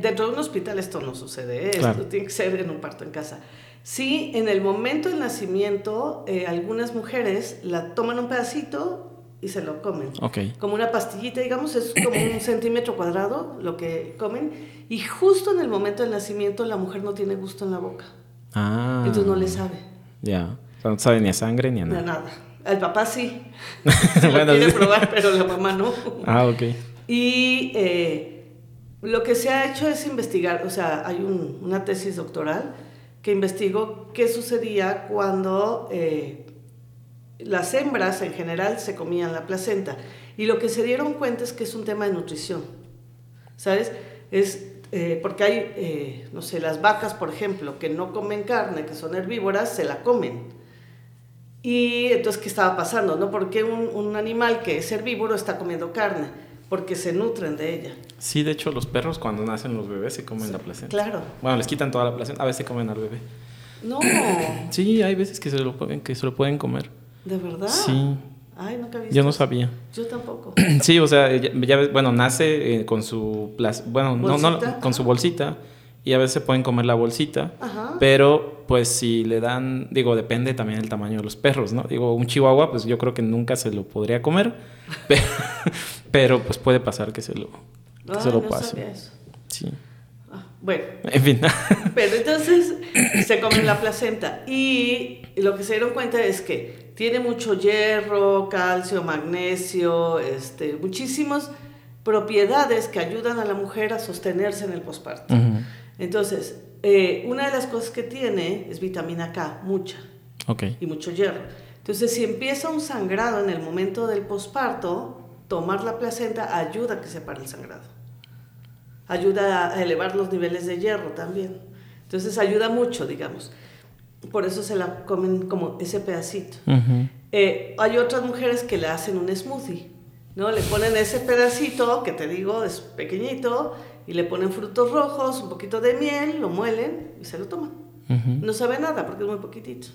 [SPEAKER 2] dentro de un hospital esto no sucede, ¿eh? esto tiene que ser en un parto en casa. Sí, en el momento del nacimiento, eh, algunas mujeres la toman un pedacito y se lo comen.
[SPEAKER 1] Ok.
[SPEAKER 2] Como una pastillita, digamos, es como un centímetro cuadrado lo que comen. Y justo en el momento del nacimiento la mujer no tiene gusto en la boca.
[SPEAKER 1] Ah.
[SPEAKER 2] Entonces no le sabe.
[SPEAKER 1] Ya. Sea, no sabe ni a sangre ni a
[SPEAKER 2] De
[SPEAKER 1] nada.
[SPEAKER 2] El papá sí. Lo
[SPEAKER 1] Bueno,
[SPEAKER 2] quiere probar, pero la mamá no.
[SPEAKER 1] Ah, ok.
[SPEAKER 2] Y eh, lo que se ha hecho es investigar, o sea, hay un- una tesis doctoral que investigó qué sucedía cuando eh, las hembras en general se comían la placenta. Y lo que se dieron cuenta es que es un tema de nutrición, ¿sabes? Es eh, porque hay, no sé, las vacas, por ejemplo, que no comen carne, que son herbívoras, se la comen. Y entonces, ¿qué estaba pasando? ¿No? ¿Por qué un, un animal que es herbívoro está comiendo carne? Porque se nutren de ella.
[SPEAKER 1] Sí, de hecho, los perros cuando nacen los bebés se comen la placenta.
[SPEAKER 2] Claro.
[SPEAKER 1] Bueno, les quitan toda la placenta. A veces comen al bebé.
[SPEAKER 2] No,
[SPEAKER 1] Sí, hay veces que se lo pueden, que se lo pueden comer.
[SPEAKER 2] ¿de verdad?
[SPEAKER 1] Sí.
[SPEAKER 2] Ay, nunca visto
[SPEAKER 1] Yo no sabía.
[SPEAKER 2] Yo tampoco.
[SPEAKER 1] Sí, o sea, ya, ya ves, bueno, nace eh, con su bueno, no, no, con su bolsita y a veces se pueden comer la bolsita,
[SPEAKER 2] Ajá.
[SPEAKER 1] pero pues si le dan, digo, depende también del tamaño de los perros, ¿no? Digo, un chihuahua, pues yo creo que nunca se lo podría comer, pero, pero, pues puede pasar que se lo, que
[SPEAKER 2] Ay,
[SPEAKER 1] se lo
[SPEAKER 2] no
[SPEAKER 1] pase.
[SPEAKER 2] eso.
[SPEAKER 1] Sí.
[SPEAKER 2] Ah, bueno,
[SPEAKER 1] En fin.
[SPEAKER 2] pero entonces se comen la placenta y lo que se dieron cuenta es que tiene mucho hierro, calcio, magnesio, este, muchísimas propiedades que ayudan a la mujer a sostenerse en el posparto. Entonces, eh, una de las cosas que tiene es vitamina K, mucha.
[SPEAKER 1] Ok.
[SPEAKER 2] y mucho hierro. Entonces, si empieza un sangrado en el momento del posparto, tomar la placenta ayuda a que se pare el sangrado. Ayuda a elevar los niveles de hierro también. Entonces, ayuda mucho, digamos. Por eso se la comen como ese pedacito. Eh, hay otras mujeres que le hacen un smoothie, ¿no? Le ponen ese pedacito, que te digo, es pequeñito, y le ponen frutos rojos, un poquito de miel, lo muelen y se lo toman. No sabe nada porque es muy poquitito.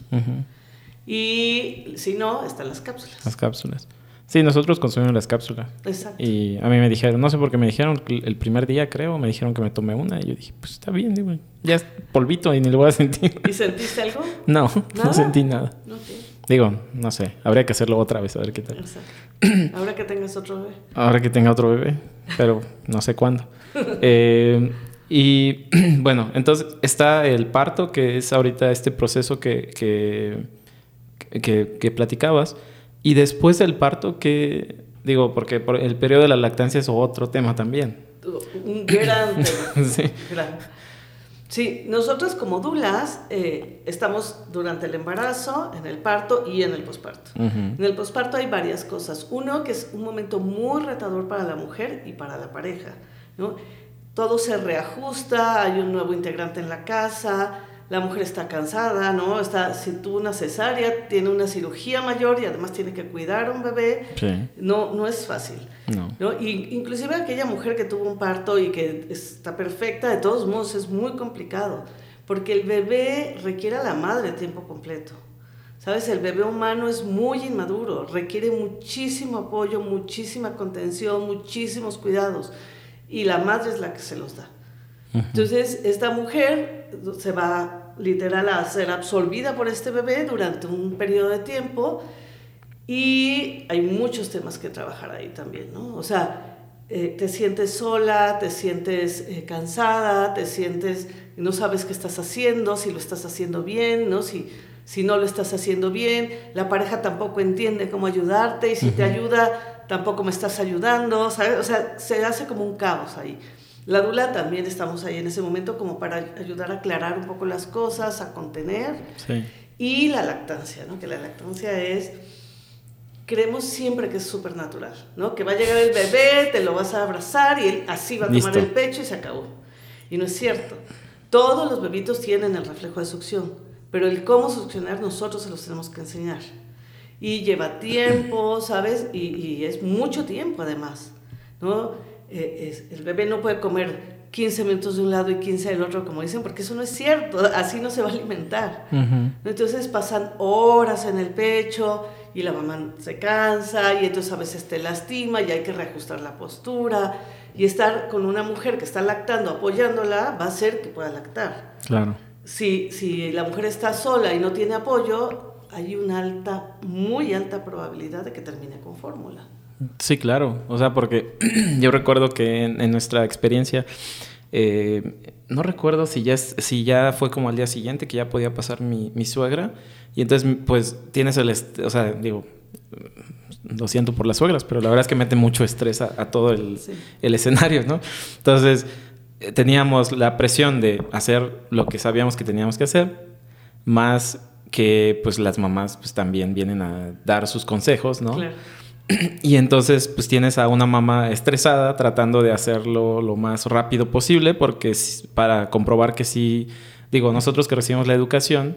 [SPEAKER 2] Y si no, están las cápsulas.
[SPEAKER 1] Las cápsulas. Sí, nosotros consumimos las cápsulas.
[SPEAKER 2] Exacto.
[SPEAKER 1] Y a mí me dijeron, no sé por qué me dijeron, el primer día creo, me dijeron que me tomé una. Y yo dije, pues está bien, digo, ya es polvito y ni lo voy a sentir.
[SPEAKER 2] ¿Y sentiste algo?
[SPEAKER 1] No,
[SPEAKER 2] ¿Nada?
[SPEAKER 1] no sentí nada.
[SPEAKER 2] No, ok.
[SPEAKER 1] Digo, no sé, habría que hacerlo otra vez, a ver qué tal.
[SPEAKER 2] Exacto. Ahora que tengas otro bebé.
[SPEAKER 1] Ahora que tenga otro bebé, pero no sé cuándo. Eh, y bueno, entonces está el parto, que es ahorita este proceso que, que, que, que platicabas. Y después del parto, que digo, porque por- el periodo de la lactancia es otro tema también.
[SPEAKER 2] Un gran tema.
[SPEAKER 1] Sí.
[SPEAKER 2] Gran. Sí, nosotros como dulas eh, estamos durante el embarazo, en el parto y en el posparto. En el posparto hay varias cosas. Uno, que es un momento muy retador para la mujer y para la pareja. ¿no? Todo se reajusta, hay un nuevo integrante en la casa, la mujer está cansada, ¿no? Está, si tuvo una cesárea, tiene una cirugía mayor y además tiene que cuidar a un bebé.
[SPEAKER 1] Sí,
[SPEAKER 2] No, no es fácil.
[SPEAKER 1] no.
[SPEAKER 2] ¿no? Y inclusive aquella mujer que tuvo un parto y que está perfecta, de todos modos es muy complicado, porque el bebé requiere a la madre tiempo completo. ¿Sabes? El bebé humano es muy inmaduro, requiere muchísimo apoyo, muchísima contención, muchísimos cuidados, y la madre es la que se los da. Entonces, esta mujer se va literal a ser absorbida por este bebé durante un periodo de tiempo y hay muchos temas que trabajar ahí también, ¿no? O sea, eh, te sientes sola, te sientes eh, cansada, te sientes, no sabes qué estás haciendo, si lo estás haciendo bien, ¿no? Si, si no lo estás haciendo bien, la pareja tampoco entiende cómo ayudarte y si te ayuda, tampoco me estás ayudando, ¿sabes? O sea, se hace como un caos ahí. La dula también estamos ahí en ese momento como para ayudar a aclarar un poco las cosas, a contener.
[SPEAKER 1] Sí.
[SPEAKER 2] Y la lactancia, ¿no? Que la lactancia es, creemos siempre que es súper natural, ¿no? Que va a llegar el bebé, te lo vas a abrazar y él así va a tomar el pecho y se acabó. Y no es cierto. Todos los bebitos tienen el reflejo de succión, pero el cómo succionar nosotros se los tenemos que enseñar. Y lleva tiempo, ¿sabes? Y, y es mucho tiempo además, ¿no? Eh, es- el bebé no puede comer 15 minutos de un lado y 15 del otro, como dicen, porque eso no es cierto, así no se va a alimentar. Entonces pasan horas en el pecho y la mamá se cansa y entonces a veces te lastima y hay que reajustar la postura y estar con una mujer que está lactando, apoyándola, va a hacer que pueda lactar.
[SPEAKER 1] Claro.
[SPEAKER 2] si, si la mujer está sola y no tiene apoyo, hay una alta, muy alta probabilidad de que termine con fórmula.
[SPEAKER 1] Sí, claro. O sea, porque yo recuerdo que en, nuestra experiencia, eh, no recuerdo si ya, si ya fue como al día siguiente que ya podía pasar mi, mi suegra. Y entonces, pues, tienes el... O sea, digo, lo siento por las suegras, pero la verdad es que mete mucho estrés a, todo el, el, escenario, ¿no? Entonces, eh, teníamos la presión de hacer lo que sabíamos que teníamos que hacer, más que pues las mamás pues también vienen a dar sus consejos, ¿no? Claro. Y entonces pues tienes a una mamá estresada tratando de hacerlo lo más rápido posible porque para comprobar que sí, digo, nosotros que recibimos la educación,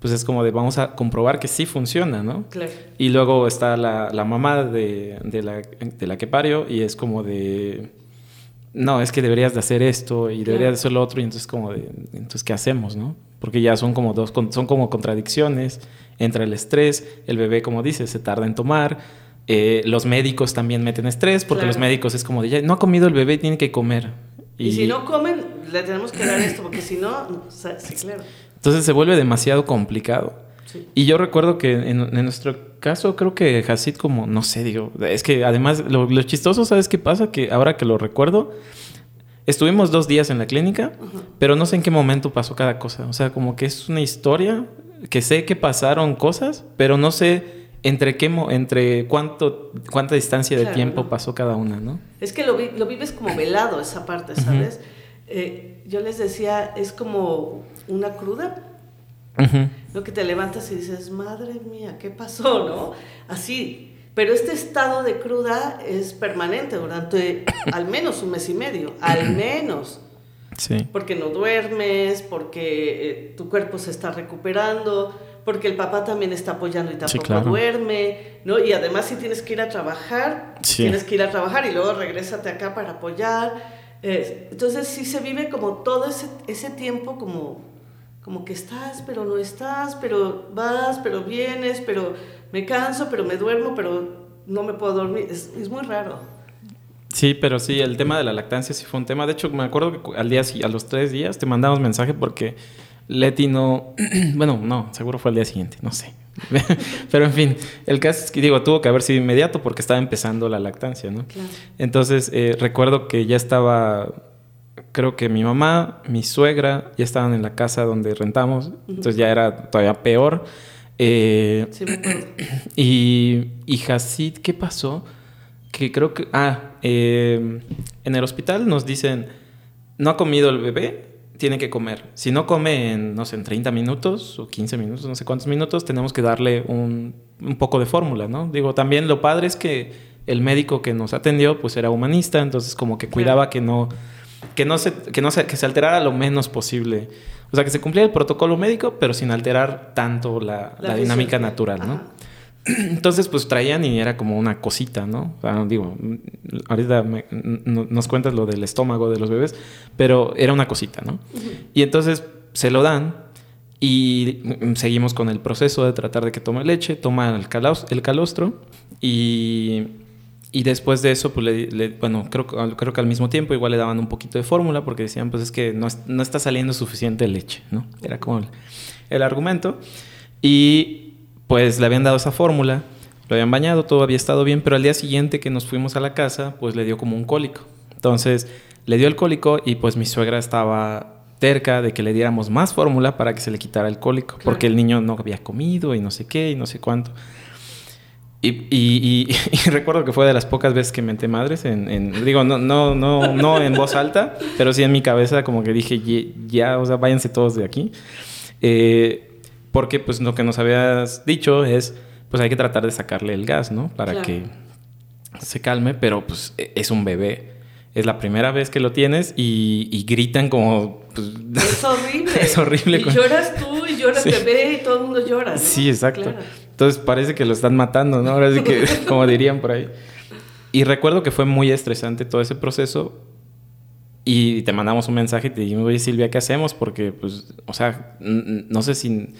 [SPEAKER 1] pues es como de vamos a comprobar que sí funciona, ¿no? Claro. Y luego está la, la mamá de, de, la, de la que parió y es como de, no, es que deberías de hacer esto y deberías de hacer lo otro y entonces como de, entonces ¿qué hacemos, no? Porque ya son como dos, son como contradicciones entre el estrés, el bebé, como dice, se tarda en tomar, eh, los médicos también meten estrés porque los médicos es como de, ya, no ha comido el bebé, tiene que comer.
[SPEAKER 2] Y, si no comen, le tenemos que dar esto, porque si no, sí, claro.
[SPEAKER 1] Entonces se vuelve demasiado complicado. Y yo recuerdo que en, nuestro caso, creo que Hasid como, no sé, digo, es que además lo, chistoso, ¿sabes qué pasa? Que ahora que lo recuerdo, estuvimos dos días en la clínica, pero no sé en qué momento pasó cada cosa. O sea, como que es una historia que sé que pasaron cosas, pero no sé entre qué entre cuánto cuánta distancia de tiempo pasó cada una, ¿no?
[SPEAKER 2] Es que lo, lo vives como velado esa parte, ¿sabes? Eh, yo les decía, es como una cruda. Lo que te levantas y dices, madre mía, ¿qué pasó? ¿No? Así. Pero este estado de cruda es permanente durante al menos un mes y medio, al menos. Sí. Porque no duermes, porque eh, tu cuerpo se está recuperando, porque el papá también está apoyando y tampoco duerme, ¿no? Y además si tienes que ir a trabajar, tienes que ir a trabajar y luego regrésate acá para apoyar entonces sí se vive como todo ese, ese tiempo como, como que estás, pero no estás, pero vas, pero vienes, pero me canso, pero me duermo, pero no me puedo dormir. Es, es muy raro.
[SPEAKER 1] Sí, pero sí, el tema de la lactancia sí fue un tema. De hecho, me acuerdo que al día, a los tres días te mandamos mensaje porque Leti no, bueno, no, seguro fue al día siguiente, no sé. Pero en fin, el caso es que digo, tuvo que haber sido inmediato porque estaba empezando la lactancia, ¿no? Entonces, eh, recuerdo que ya estaba, creo que mi mamá, mi suegra, ya estaban en la casa donde rentamos, entonces ya era todavía peor. Eh, sí, y, y Hasid, ¿qué pasó? Que creo que, ah, eh, en el hospital nos dicen, no ha comido el bebé, tiene que comer. Si no come en, no sé, en 30 minutos o 15 minutos, no sé cuántos minutos, tenemos que darle un, un poco de fórmula, ¿no? Digo, también lo padre es que el médico que nos atendió, pues era humanista, entonces como que cuidaba que no, que no se, que no se, que se alterara lo menos posible. O sea, que se cumpliera el protocolo médico, pero sin alterar tanto la, la, dinámica natural, ¿no? Entonces, pues traían y era como una cosita, ¿no? digo, ahorita nos cuentas lo del estómago de los bebés, pero era una cosita, ¿no? Y entonces se lo dan y seguimos con el proceso de tratar de que tome leche, toma el, el calostro y, y, después de eso, pues le, bueno, creo, creo que al mismo tiempo igual le daban un poquito de fórmula porque decían, pues es que no, no está saliendo suficiente leche, ¿no? Era como el, el argumento. Y pues le habían dado esa fórmula, lo habían bañado, todo había estado bien, pero al día siguiente que nos fuimos a la casa, pues le dio como un cólico. Entonces le dio el cólico y pues mi suegra estaba terca de que le diéramos más fórmula para que se le quitara el cólico, porque el niño no había comido y no sé qué y no sé cuánto. Y, y, recuerdo que fue de las pocas veces que menté madres, en, digo, no, no, no, no en voz alta, pero sí en mi cabeza como que dije, ya, o sea, váyanse todos de aquí. Eh, porque pues lo que nos habías dicho es, pues hay que tratar de sacarle el gas, ¿no? Para que se calme, pero pues e, es un bebé. Es la primera vez que lo tienes y, gritan como... Pues,
[SPEAKER 2] es horrible.
[SPEAKER 1] es horrible.
[SPEAKER 2] Y lloras tú y lloras bebé y todo el mundo llora. ¿no?
[SPEAKER 1] Sí, exacto. Entonces parece que lo están matando, ¿no? Ahora sí que, como dirían por ahí. Y recuerdo que fue muy estresante todo ese proceso y te mandamos un mensaje y te dijimos, oye Silvia, ¿qué hacemos? Porque, pues, o sea, no sé si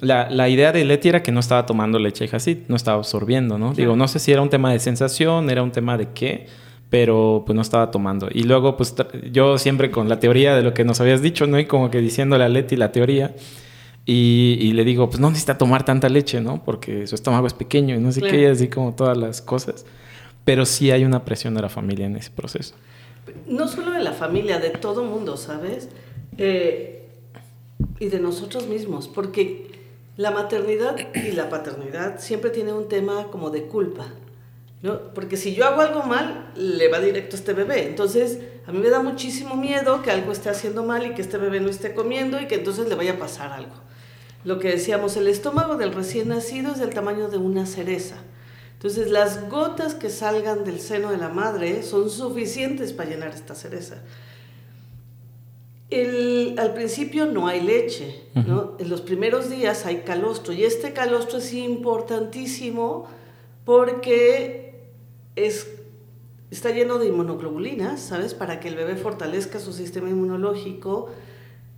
[SPEAKER 1] la, la, idea de Leti era que no estaba tomando leche Hasid, no estaba absorbiendo, ¿no? Digo, no sé si era un tema de sensación, era un tema de qué, pero pues no estaba tomando. Y luego pues yo siempre con la teoría de lo que nos habías dicho, ¿no? Y como que diciéndole a Leti la teoría. Y, le digo, pues no necesita tomar tanta leche, ¿no? Porque su estómago es pequeño y no sé qué, así como todas las cosas. Pero sí hay una presión de la familia en ese proceso.
[SPEAKER 2] No solo de la familia, de todo mundo, ¿sabes? Eh, y de nosotros mismos, porque la maternidad y la paternidad siempre tiene un tema como de culpa. ¿no? Porque si yo hago algo mal, le va directo a este bebé. Entonces, a mí me da muchísimo miedo que algo esté haciendo mal y que este bebé no esté comiendo y que entonces le vaya a pasar algo. Lo que decíamos, el estómago del recién nacido es del tamaño de una cereza. Entonces, las gotas que salgan del seno de la madre son suficientes para llenar esta cereza. El, al principio no hay leche, ¿no? En los primeros días hay calostro y este calostro es importantísimo porque es, está lleno de inmunoglobulinas, ¿sabes? Para que el bebé fortalezca su sistema inmunológico.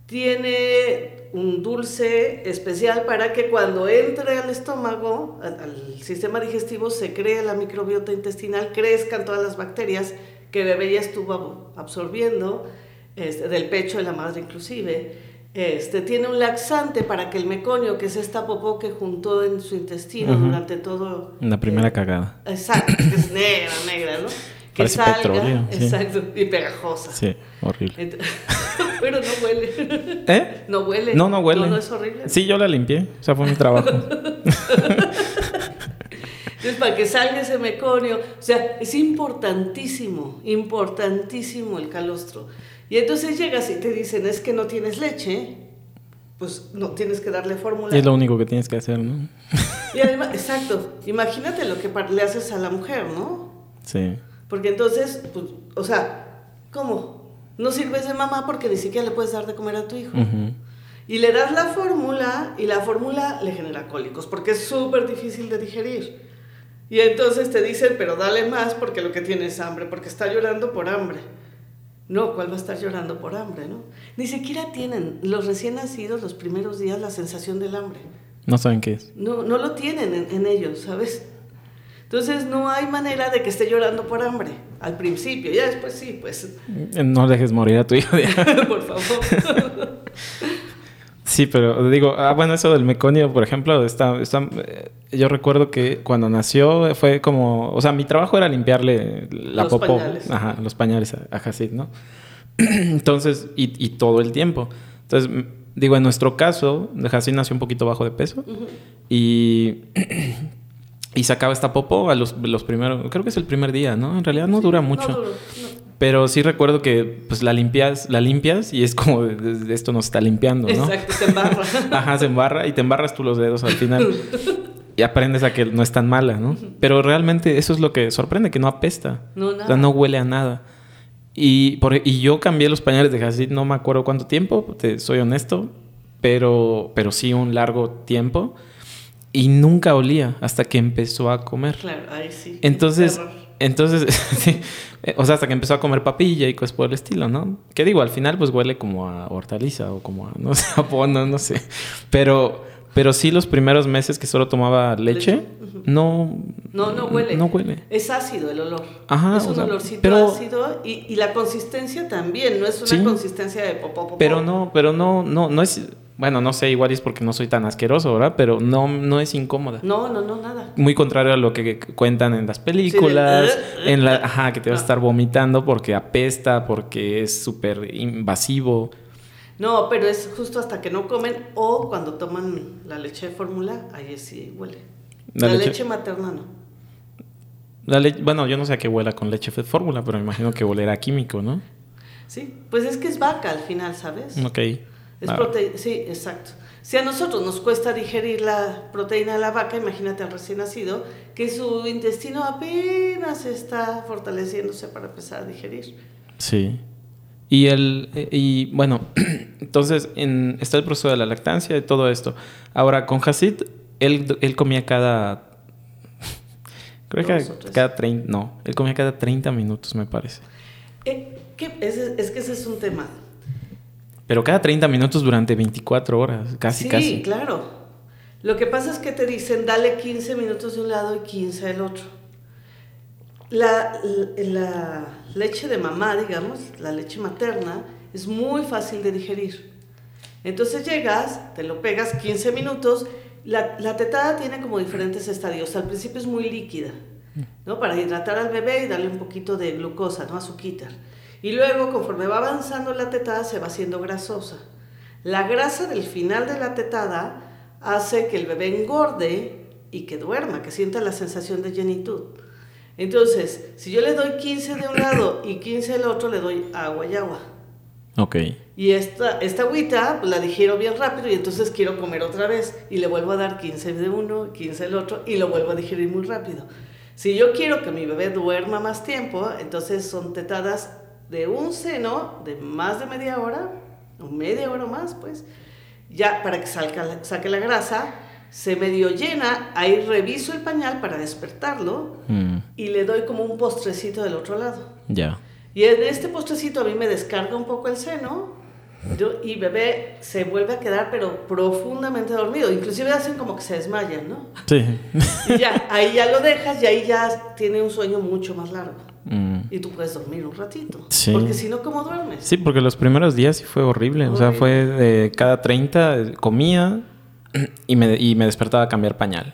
[SPEAKER 2] Tiene un dulce especial para que cuando entre al estómago, al, sistema digestivo, se cree la microbiota intestinal, crezcan todas las bacterias que el bebé ya estuvo absorbiendo, este, del pecho de la madre inclusive. Este, tiene un laxante para que el meconio, que es esta popó que juntó en su intestino durante todo...
[SPEAKER 1] La primera eh, cagada.
[SPEAKER 2] Exacto, que es negra, negra, ¿no? Que
[SPEAKER 1] Parece salga, petróleo,
[SPEAKER 2] exacto, y pegajosa.
[SPEAKER 1] Sí, horrible.
[SPEAKER 2] pero no huele.
[SPEAKER 1] ¿Eh?
[SPEAKER 2] No huele.
[SPEAKER 1] No, no huele.
[SPEAKER 2] No, no es horrible.
[SPEAKER 1] Sí, yo la limpié, o sea, fue mi trabajo.
[SPEAKER 2] Entonces, para que salga ese meconio, o sea, es importantísimo, importantísimo el calostro. Y entonces llegas y te dicen, es que no tienes leche, pues no tienes que darle fórmula.
[SPEAKER 1] Y es lo único que tienes que hacer, ¿no?
[SPEAKER 2] Y además, exacto, imagínate lo que le haces a la mujer, ¿no?
[SPEAKER 1] Sí.
[SPEAKER 2] Porque entonces, pues, o sea, ¿cómo? No sirves de mamá porque ni siquiera le puedes dar de comer a tu hijo. Y le das la fórmula y la fórmula le genera cólicos porque es súper difícil de digerir. Y entonces te dicen, pero dale más porque lo que tiene es hambre, porque está llorando por hambre. No, ¿cuál va a estar llorando por hambre, no? Ni siquiera tienen los recién nacidos los primeros días la sensación del hambre.
[SPEAKER 1] No saben qué es.
[SPEAKER 2] No, no lo tienen en, ellos, ¿sabes? Entonces no hay manera de que esté llorando por hambre al principio. Ya después sí, pues.
[SPEAKER 1] No dejes morir a tu hijo.
[SPEAKER 2] por favor.
[SPEAKER 1] Sí, pero digo, ah, bueno, eso del meconio, por ejemplo, está, está, eh, yo recuerdo que cuando nació fue como, o sea, mi trabajo era limpiarle la los popó, pañales. Ajá, los pañales a, a ¿no? Entonces, y, y, todo el tiempo. Entonces, digo, en nuestro caso, Jacid nació un poquito bajo de peso y, y sacaba esta popó a los, los, primeros, creo que es el primer día, ¿no? En realidad no dura mucho. No, pero sí recuerdo que pues la limpias, la limpias y es como esto no está limpiando, ¿no?
[SPEAKER 2] Exacto, se embarra.
[SPEAKER 1] Ajá, se embarra y te embarras tú los dedos al final. y aprendes a que no es tan mala, ¿no? Pero realmente eso es lo que sorprende, que no apesta.
[SPEAKER 2] No, nada.
[SPEAKER 1] O sea, no huele a nada. Y, por, y yo cambié los pañales de Hasid, no me acuerdo cuánto tiempo, te, soy honesto, pero, pero sí un largo tiempo. Y nunca olía hasta que empezó a comer.
[SPEAKER 2] Claro, ahí sí.
[SPEAKER 1] Entonces, entonces, sí, eh, o sea, hasta que empezó a comer papilla y cosas por el estilo, ¿no? Que digo, al final pues huele como a hortaliza o como a, no sé, a no sé. Pero, pero sí los primeros meses que solo tomaba leche, no...
[SPEAKER 2] No, no huele.
[SPEAKER 1] No huele.
[SPEAKER 2] Es ácido el olor.
[SPEAKER 1] Ajá.
[SPEAKER 2] Es un olorcito ácido y, y, la consistencia también, no es una consistencia de popó, popó.
[SPEAKER 1] Pero no, pero no, no, no es bueno, no sé, igual es porque no soy tan asqueroso, ¿verdad? Pero no, no es incómoda.
[SPEAKER 2] No, no, no, nada.
[SPEAKER 1] Muy contrario a lo que cuentan en las películas, en la, ajá, que te vas a estar vomitando porque apesta, porque es súper invasivo.
[SPEAKER 2] No, pero es justo hasta que no comen o cuando toman la leche de fórmula, ahí sí huele. La, leche... materna no.
[SPEAKER 1] La bueno, yo no sé a qué huela con leche de fórmula, pero me imagino que huele químico, ¿no?
[SPEAKER 2] Sí, pues es que es vaca al final, ¿sabes?
[SPEAKER 1] Ok.
[SPEAKER 2] Es proteína, sí, exacto. Si a nosotros nos cuesta digerir la proteína de la vaca, imagínate al recién nacido, que su intestino apenas está fortaleciéndose para empezar a digerir.
[SPEAKER 1] Sí. Y, el, y bueno, entonces en, está el proceso de la lactancia y todo esto. Ahora, con Hasid, él, él comía cada... Creo que cada 30... No, él comía cada 30 minutos, me parece.
[SPEAKER 2] Eh, es, es que ese es un tema.
[SPEAKER 1] Pero cada 30 minutos durante 24 horas, casi, casi.
[SPEAKER 2] Sí, claro. Lo que pasa es que te dicen, dale 15 minutos de un lado y 15 del otro. La, la leche de mamá, digamos, la leche materna, es muy fácil de digerir. Entonces llegas, te lo pegas 15 minutos. La, la tetada tiene como diferentes estadios. Al principio es muy líquida, ¿no? Para hidratar al bebé y darle un poquito de glucosa, ¿no? Azuquita. Y luego, conforme va avanzando la tetada, se va haciendo grasosa. La grasa del final de la tetada hace que el bebé engorde y que duerma, que sienta la sensación de llenitud. Entonces, si yo le doy 15 de un lado y 15 del otro, le doy agua y agua.
[SPEAKER 1] Ok.
[SPEAKER 2] Y esta, esta agüita pues, la digiero bien rápido y entonces quiero comer otra vez y le vuelvo a dar 15 de uno, 15 del otro y lo vuelvo a digerir muy rápido. Si yo quiero que mi bebé duerma más tiempo, entonces son tetadas de un seno de más de media hora, o media hora más, pues, ya para que salga, saque la grasa, se medio llena, ahí reviso el pañal para despertarlo
[SPEAKER 1] Mm,
[SPEAKER 2] y le doy como un postrecito del otro lado.
[SPEAKER 1] ya.
[SPEAKER 2] Y en este postrecito a mí me descarga un poco el seno yo- y bebé se vuelve a quedar pero profundamente dormido. Inclusive hacen como que se desmayan, ¿no?
[SPEAKER 1] Sí.
[SPEAKER 2] Y ya, ahí ya lo dejas y ahí ya tiene un sueño mucho más largo.
[SPEAKER 1] Mm.
[SPEAKER 2] Y tú puedes dormir un ratito.
[SPEAKER 1] Sí.
[SPEAKER 2] Porque si no, ¿cómo duermes?
[SPEAKER 1] Sí, porque los primeros días sí fue horrible. O sea,
[SPEAKER 2] Horrible.
[SPEAKER 1] fue de cada 30 eh, comía y me, y me despertaba a cambiar pañal.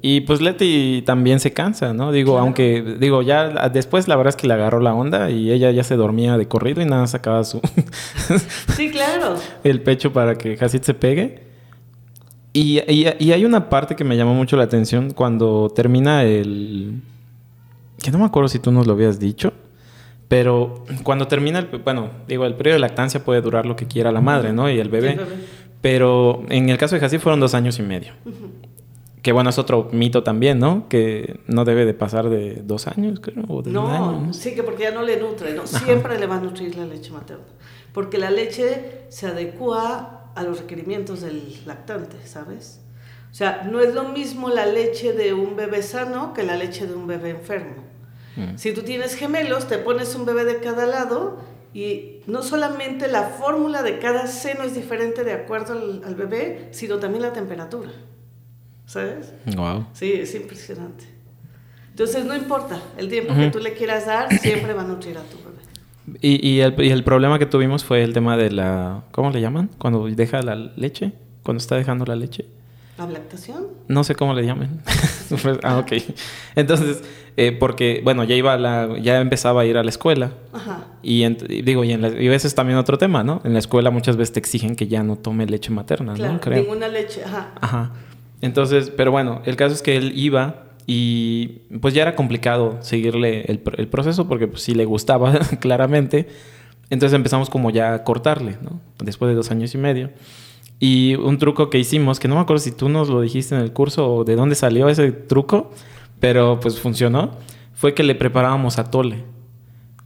[SPEAKER 1] Y pues Leti también se cansa, ¿no? Digo,
[SPEAKER 2] Claro.
[SPEAKER 1] aunque, digo, ya después la verdad es que le agarró la onda y ella ya se dormía de corrido y nada sacaba su
[SPEAKER 2] Sí, claro.
[SPEAKER 1] el pecho para que Hasid se pegue. Y, y- y hay una parte que me llamó mucho la atención cuando termina el... Que no me acuerdo si tú nos lo habías dicho. Pero cuando termina el... Bueno, digo, el periodo de lactancia puede durar lo que quiera la madre, ¿no? Y el bebé.
[SPEAKER 2] Sí, bebé.
[SPEAKER 1] Pero en el caso de Hasid fueron dos años y medio. Que bueno, es otro mito también, ¿no? Que no debe de pasar de dos años, creo, o de un año.
[SPEAKER 2] No,
[SPEAKER 1] ¿no?
[SPEAKER 2] sí, que porque ya no le nutre, ¿no? Siempre le va a nutrir la leche materna. Porque la leche se adecua a los requerimientos del lactante, ¿sabes? O sea, no es lo mismo la leche de un bebé sano que la leche de un bebé enfermo.
[SPEAKER 1] Mm.
[SPEAKER 2] Si tú tienes gemelos, te pones un bebé de cada lado y no solamente la fórmula de cada seno es diferente de acuerdo al, al bebé, sino también la temperatura. ¿Sabes?
[SPEAKER 1] Wow.
[SPEAKER 2] Sí, es impresionante. Entonces, no importa, el tiempo que
[SPEAKER 1] Ujú.
[SPEAKER 2] tú le quieras dar, siempre va a nutrir a tu bebé.
[SPEAKER 1] Y, y el, y el problema que tuvimos fue el tema de la... ¿Cómo le llaman? Cuando deja la leche. Cuando está dejando la leche.
[SPEAKER 2] ¿La lactación?
[SPEAKER 1] No sé cómo le llaman. Pues, ah, ok. Entonces, eh, porque, bueno, ya iba a la... Ya empezaba a ir a la escuela.
[SPEAKER 2] Ajá.
[SPEAKER 1] Y, digo, y, en la- y ese es también otro tema, ¿no? En la escuela muchas veces te exigen que ya no tome leche materna,
[SPEAKER 2] Claro,
[SPEAKER 1] ¿no? Creo.
[SPEAKER 2] ninguna leche, ajá.
[SPEAKER 1] Ajá. Entonces, pero bueno, el caso es que él iba y pues ya era complicado seguirle el proceso porque pues sí le gustaba claramente. Entonces empezamos como ya a cortarle, ¿no? Después de dos años y medio. Y un truco que hicimos, que no me acuerdo si tú nos lo dijiste en el curso o de dónde salió ese truco, pero pues funcionó, fue que le preparábamos atole.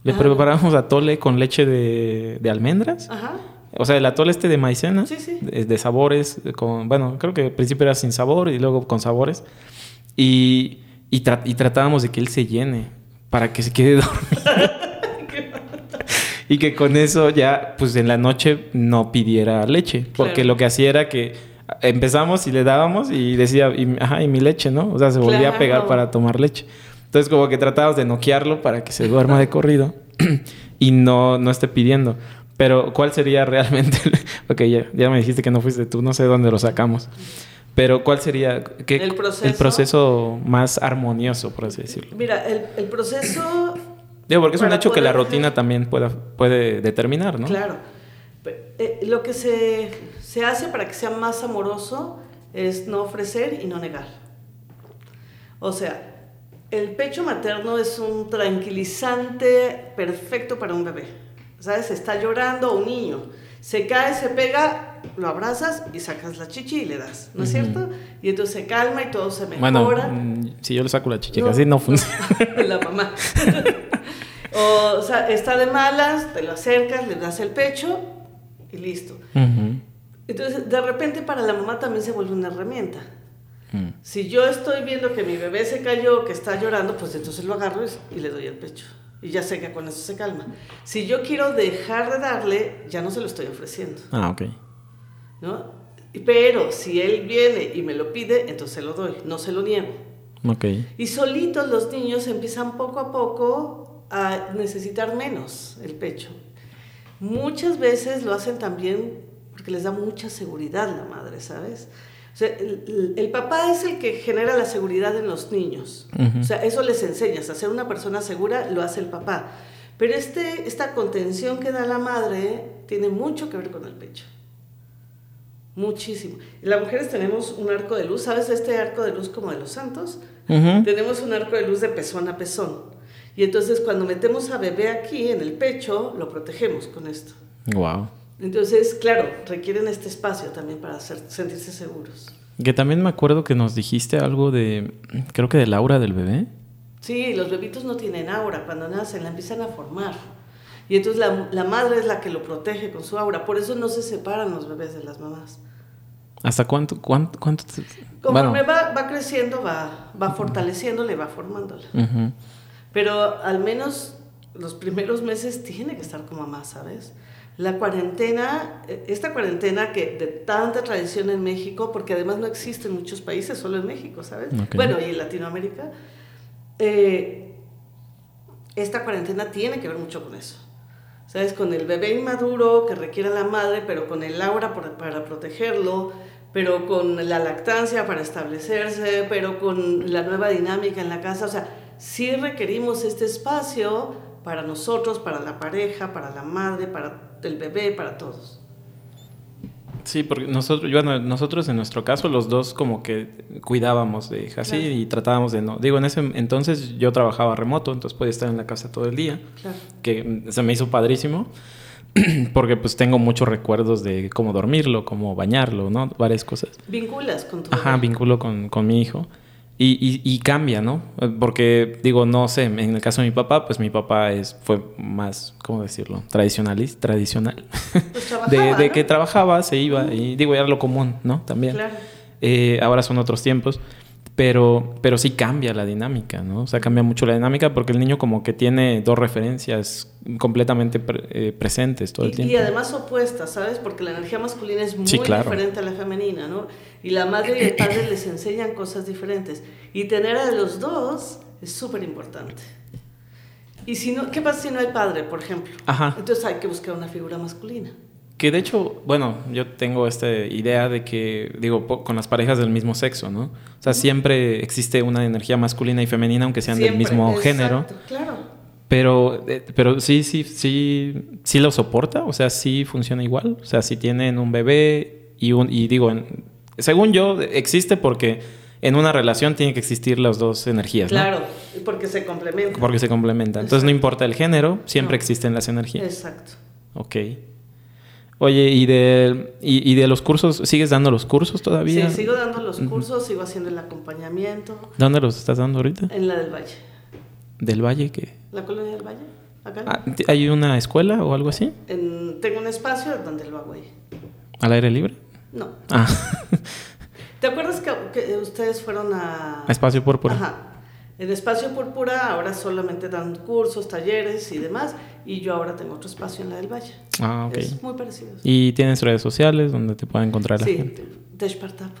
[SPEAKER 1] Le preparábamos atole con leche de, de almendras.
[SPEAKER 2] Ajá.
[SPEAKER 1] O sea, el atole este de maicena,
[SPEAKER 2] Sí, sí.
[SPEAKER 1] De, de sabores, con, bueno, creo que al principio era sin sabor y luego con sabores. Y, y, tra- y tratábamos de que él se llene para que se quede dormido. Y que con eso ya, pues en la noche no pidiera leche. Porque
[SPEAKER 2] Claro.
[SPEAKER 1] lo que hacía era que empezamos y le dábamos y decía, y, ajá, y mi leche, ¿no? O sea, se volvía a pegar
[SPEAKER 2] Claro.
[SPEAKER 1] para tomar leche. Entonces como que tratábamos de noquearlo para que se duerma de corrido y no, no esté pidiendo. Pero ¿cuál sería realmente? ok, ya, ya me dijiste que no fuiste tú, no sé dónde lo sacamos. Pero ¿cuál sería qué-
[SPEAKER 2] El proceso.
[SPEAKER 1] el proceso más armonioso, por así decirlo?
[SPEAKER 2] Mira, el, el proceso,
[SPEAKER 1] Digo, porque es un hecho que la
[SPEAKER 2] poder-
[SPEAKER 1] rutina también pueda, puede determinar, ¿no?
[SPEAKER 2] claro, pe- eh, lo que se, se hace para que sea más amoroso es no ofrecer y no negar. O sea, el pecho materno es un tranquilizante perfecto para un bebé. ¿Sabes? Está llorando un niño. Se cae, se pega, lo abrazas y sacas la chichi y le das, ¿no es
[SPEAKER 1] Ujú.
[SPEAKER 2] cierto? Y entonces se calma y todo se
[SPEAKER 1] Bueno,
[SPEAKER 2] mejora.
[SPEAKER 1] mm, si yo le saco la chichica,
[SPEAKER 2] No.
[SPEAKER 1] así no funciona.
[SPEAKER 2] la mamá. o, o sea, está de malas, te lo acercas, le das el pecho y listo.
[SPEAKER 1] Ujú.
[SPEAKER 2] Entonces, de repente para la mamá también se vuelve una herramienta.
[SPEAKER 1] Mm.
[SPEAKER 2] Si yo estoy viendo que mi bebé se cayó, que está llorando, pues entonces lo agarro y- y le doy el pecho. Y ya sé que con eso se calma. Si yo quiero dejar de darle, ya no se lo estoy ofreciendo.
[SPEAKER 1] Ah, ok.
[SPEAKER 2] ¿No? Pero si él viene y me lo pide, entonces se lo doy, no se lo niego. Y solitos los niños empiezan poco a poco a necesitar menos el pecho. Muchas veces lo hacen también porque les da mucha seguridad la madre, ¿sabes? O sea, el, el papá es el que genera la seguridad en los niños. O sea, eso les enseñas. A ser una persona segura lo hace el papá. Pero este, esta contención que da la madre tiene mucho que ver con el pecho. Muchísimo. Las mujeres tenemos un arco de luz. ¿Sabes este arco de luz como de los santos? Tenemos un arco de luz de pezón a pezón. Y entonces cuando metemos a bebé aquí en el pecho, lo protegemos con esto.
[SPEAKER 1] Wow.
[SPEAKER 2] Entonces, claro, requieren este espacio también para hacer- sentirse seguros.
[SPEAKER 1] Que también me acuerdo que nos dijiste algo de, creo que del aura del bebé.
[SPEAKER 2] Sí, los bebitos no tienen aura. Cuando nacen la empiezan a formar. Y entonces la, la madre es la que lo protege con su aura. Por eso no se separan los bebés de las mamás.
[SPEAKER 1] ¿Hasta cuánto? cuánto, cuánto te-
[SPEAKER 2] Conforme
[SPEAKER 1] bueno,
[SPEAKER 2] va, va creciendo, va, va fortaleciéndole, va formándola.
[SPEAKER 1] ujú.
[SPEAKER 2] Pero al menos los primeros meses tiene que estar con mamá, ¿sabes? La cuarentena, eh, esta cuarentena que de tanta tradición en México, porque además no existe en muchos países, solo en México, ¿sabes?
[SPEAKER 1] Ok.
[SPEAKER 2] Bueno, y en Latinoamérica, eh, esta cuarentena tiene que ver mucho con eso. ¿Sabes? Con el bebé inmaduro que requiere la madre, pero con el aura por- para protegerlo, pero con la lactancia para establecerse, pero con la nueva dinámica en la casa. O sea, sí requerimos este espacio para nosotros, para la pareja, para la madre, para el bebé, para todos.
[SPEAKER 1] Sí, porque nosotros, bueno, nosotros en nuestro caso los dos como que cuidábamos de hija así
[SPEAKER 2] Claro.
[SPEAKER 1] y tratábamos de no. Digo, en ese entonces yo trabajaba remoto, entonces podía estar en la casa todo el día,
[SPEAKER 2] Claro.
[SPEAKER 1] que se me hizo padrísimo, porque pues tengo muchos recuerdos de cómo dormirlo, cómo bañarlo, ¿no? Varias cosas.
[SPEAKER 2] Vinculas con tu
[SPEAKER 1] Ajá,
[SPEAKER 2] bebé.
[SPEAKER 1] vínculo con, con mi hijo. Y, y, y cambia, ¿no? Porque, digo, no sé, en el caso de mi papá, pues mi papá es, fue más, ¿cómo decirlo? Tradicionalista, tradicional.
[SPEAKER 2] Pues
[SPEAKER 1] de, que trabajaba, se iba, y digo, era lo común, ¿no? También.
[SPEAKER 2] Claro.
[SPEAKER 1] Eh, ahora son otros tiempos, pero, pero sí cambia la dinámica, ¿no? O sea, cambia mucho la dinámica porque el niño como que tiene dos referencias completamente pre- eh, presentes todo el
[SPEAKER 2] Y,
[SPEAKER 1] tiempo.
[SPEAKER 2] y además opuestas, ¿sabes? Porque la energía masculina es muy
[SPEAKER 1] Sí, claro.
[SPEAKER 2] diferente a la femenina, ¿no? Y la madre y el padre les enseñan cosas diferentes. Y tener a los dos es súper importante. Y si no, ¿qué pasa si no hay padre, por ejemplo?
[SPEAKER 1] Ajá.
[SPEAKER 2] Entonces hay que buscar una figura masculina.
[SPEAKER 1] Que de hecho, bueno, yo tengo esta idea de que, digo, con las parejas del mismo sexo, ¿no? O sea, siempre existe una energía masculina y femenina, aunque sean del mismo
[SPEAKER 2] exacto,
[SPEAKER 1] género.
[SPEAKER 2] Claro.
[SPEAKER 1] Pero, eh, pero sí, sí, sí, sí lo soporta, o sea, sí funciona igual. O sea, si tienen un bebé y un, y digo, según yo, existe porque en una relación tiene que existir las dos energías, ¿no?
[SPEAKER 2] Claro, porque se complementan.
[SPEAKER 1] Porque se complementan. Entonces no importa el género, siempre
[SPEAKER 2] No.
[SPEAKER 1] existen las energías.
[SPEAKER 2] Exacto.
[SPEAKER 1] Ok. Oye, ¿y de, y, y de los cursos, sigues dando los cursos todavía?
[SPEAKER 2] Sí, sigo dando los cursos, sigo haciendo el acompañamiento
[SPEAKER 1] ¿Dónde los estás dando ahorita?
[SPEAKER 2] en la del Valle.
[SPEAKER 1] ¿Del Valle? que
[SPEAKER 2] ¿La colonia del Valle? Acá.
[SPEAKER 1] Ah, ¿Hay una escuela o algo así?
[SPEAKER 2] En- tengo un espacio donde lo hago ahí.
[SPEAKER 1] ¿Al aire libre?
[SPEAKER 2] No.
[SPEAKER 1] Ah,
[SPEAKER 2] ¿Te acuerdas que, que ustedes fueron a...
[SPEAKER 1] espacio púrpura.
[SPEAKER 2] Ajá. En Espacio Púrpura ahora solamente dan cursos, talleres y demás. Y yo ahora tengo otro espacio en la del Valle.
[SPEAKER 1] Ah, ok.
[SPEAKER 2] Es muy parecido.
[SPEAKER 1] ¿Y tienes redes sociales donde te pueda encontrar la
[SPEAKER 2] Sí,
[SPEAKER 1] gente?
[SPEAKER 2] Deshpartap.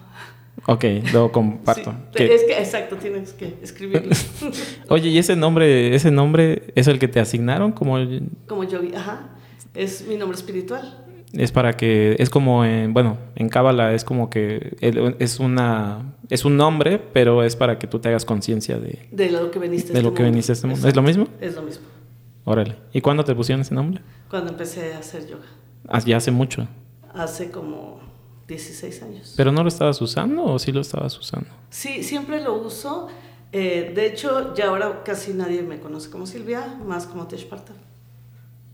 [SPEAKER 1] Ok, lo comparto.
[SPEAKER 2] Sí, Es que, exacto, tienes que escribirlo.
[SPEAKER 1] Oye, ¿y ese nombre, ese nombre es el que te asignaron? Como el-
[SPEAKER 2] Como yo, ajá. Es mi nombre espiritual.
[SPEAKER 1] Es para que es como en, bueno, en Cábala es como que es una es un nombre, pero es para que tú te hagas conciencia de
[SPEAKER 2] De lo que veniste
[SPEAKER 1] De lo que veniste este mundo. ¿Es lo mismo?
[SPEAKER 2] Es lo mismo.
[SPEAKER 1] órale. ¿Y cuándo te pusieron ese nombre?
[SPEAKER 2] Cuando empecé a hacer yoga.
[SPEAKER 1] Ah, Ya hace mucho.
[SPEAKER 2] Hace como 16 años.
[SPEAKER 1] ¿Pero no lo estabas usando o sí lo estabas usando?
[SPEAKER 2] Sí, siempre lo uso. Eh, de hecho, ya ahora casi nadie me conoce como Silvia, más como Tesh Parta.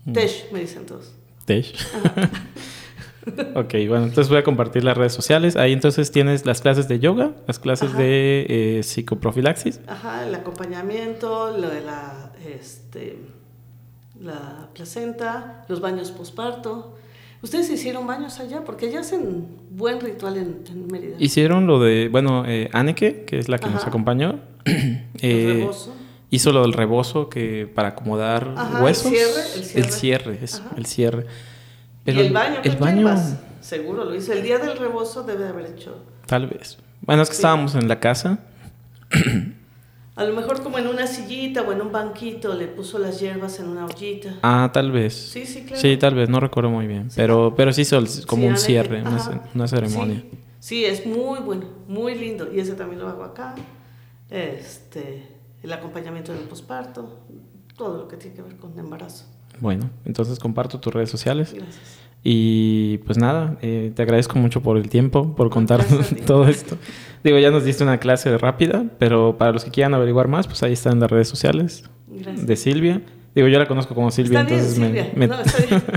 [SPEAKER 1] Mm.
[SPEAKER 2] Tesh, me dicen todos.
[SPEAKER 1] Tesh. ok, bueno, entonces voy a compartir las redes sociales. Ahí entonces tienes las clases de yoga, las clases
[SPEAKER 2] Ajá.
[SPEAKER 1] de eh, psicoprofilaxis.
[SPEAKER 2] Ajá, el acompañamiento, lo de la, este, la placenta, los baños posparto. ¿Ustedes hicieron baños allá? Porque allá hacen buen ritual en, en Mérida.
[SPEAKER 1] Hicieron lo de, bueno, eh, que es la que nos acompañó.
[SPEAKER 2] El rebozo.
[SPEAKER 1] Hizo lo del rebozo que para acomodar
[SPEAKER 2] Ajá, el
[SPEAKER 1] huesos.
[SPEAKER 2] cierre, el cierre.
[SPEAKER 1] El cierre, eso, el cierre.
[SPEAKER 2] y el baño,
[SPEAKER 1] el
[SPEAKER 2] ¿qué
[SPEAKER 1] baño?
[SPEAKER 2] Seguro lo hice. El día del rebozo debe de haber hecho.
[SPEAKER 1] tal vez. Bueno, es que
[SPEAKER 2] Sí.
[SPEAKER 1] estábamos en la casa
[SPEAKER 2] A lo mejor como en una sillita o en un banquito le puso las hierbas en una ollita.
[SPEAKER 1] Ah, tal vez.
[SPEAKER 2] Sí, sí, claro.
[SPEAKER 1] Sí, tal vez, no recuerdo muy bien. Pero, pero sí hizo el- como
[SPEAKER 2] Sí,
[SPEAKER 1] un cierre, una, una ceremonia.
[SPEAKER 2] Sí, sí, es muy bueno, muy lindo. Y ese también lo hago acá. Este, el acompañamiento del posparto, todo lo que tiene que ver con embarazo.
[SPEAKER 1] Bueno, entonces comparto tus redes sociales.
[SPEAKER 2] Gracias.
[SPEAKER 1] Y pues nada, eh, te agradezco mucho por el tiempo, por contarnos todo esto. Digo, ya nos diste una clase rápida, pero para los que quieran averiguar más, pues ahí están las redes sociales
[SPEAKER 2] Gracias.
[SPEAKER 1] de Silvia. Digo, yo la conozco como Silvia,
[SPEAKER 2] Está bien,
[SPEAKER 1] entonces me-
[SPEAKER 2] Silvia.
[SPEAKER 1] me...
[SPEAKER 2] No, está bien.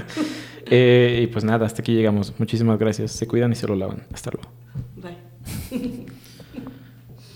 [SPEAKER 1] Eh, y pues nada, hasta aquí llegamos. Muchísimas gracias. Se cuidan y se lo lavan. Hasta luego.
[SPEAKER 2] Bye.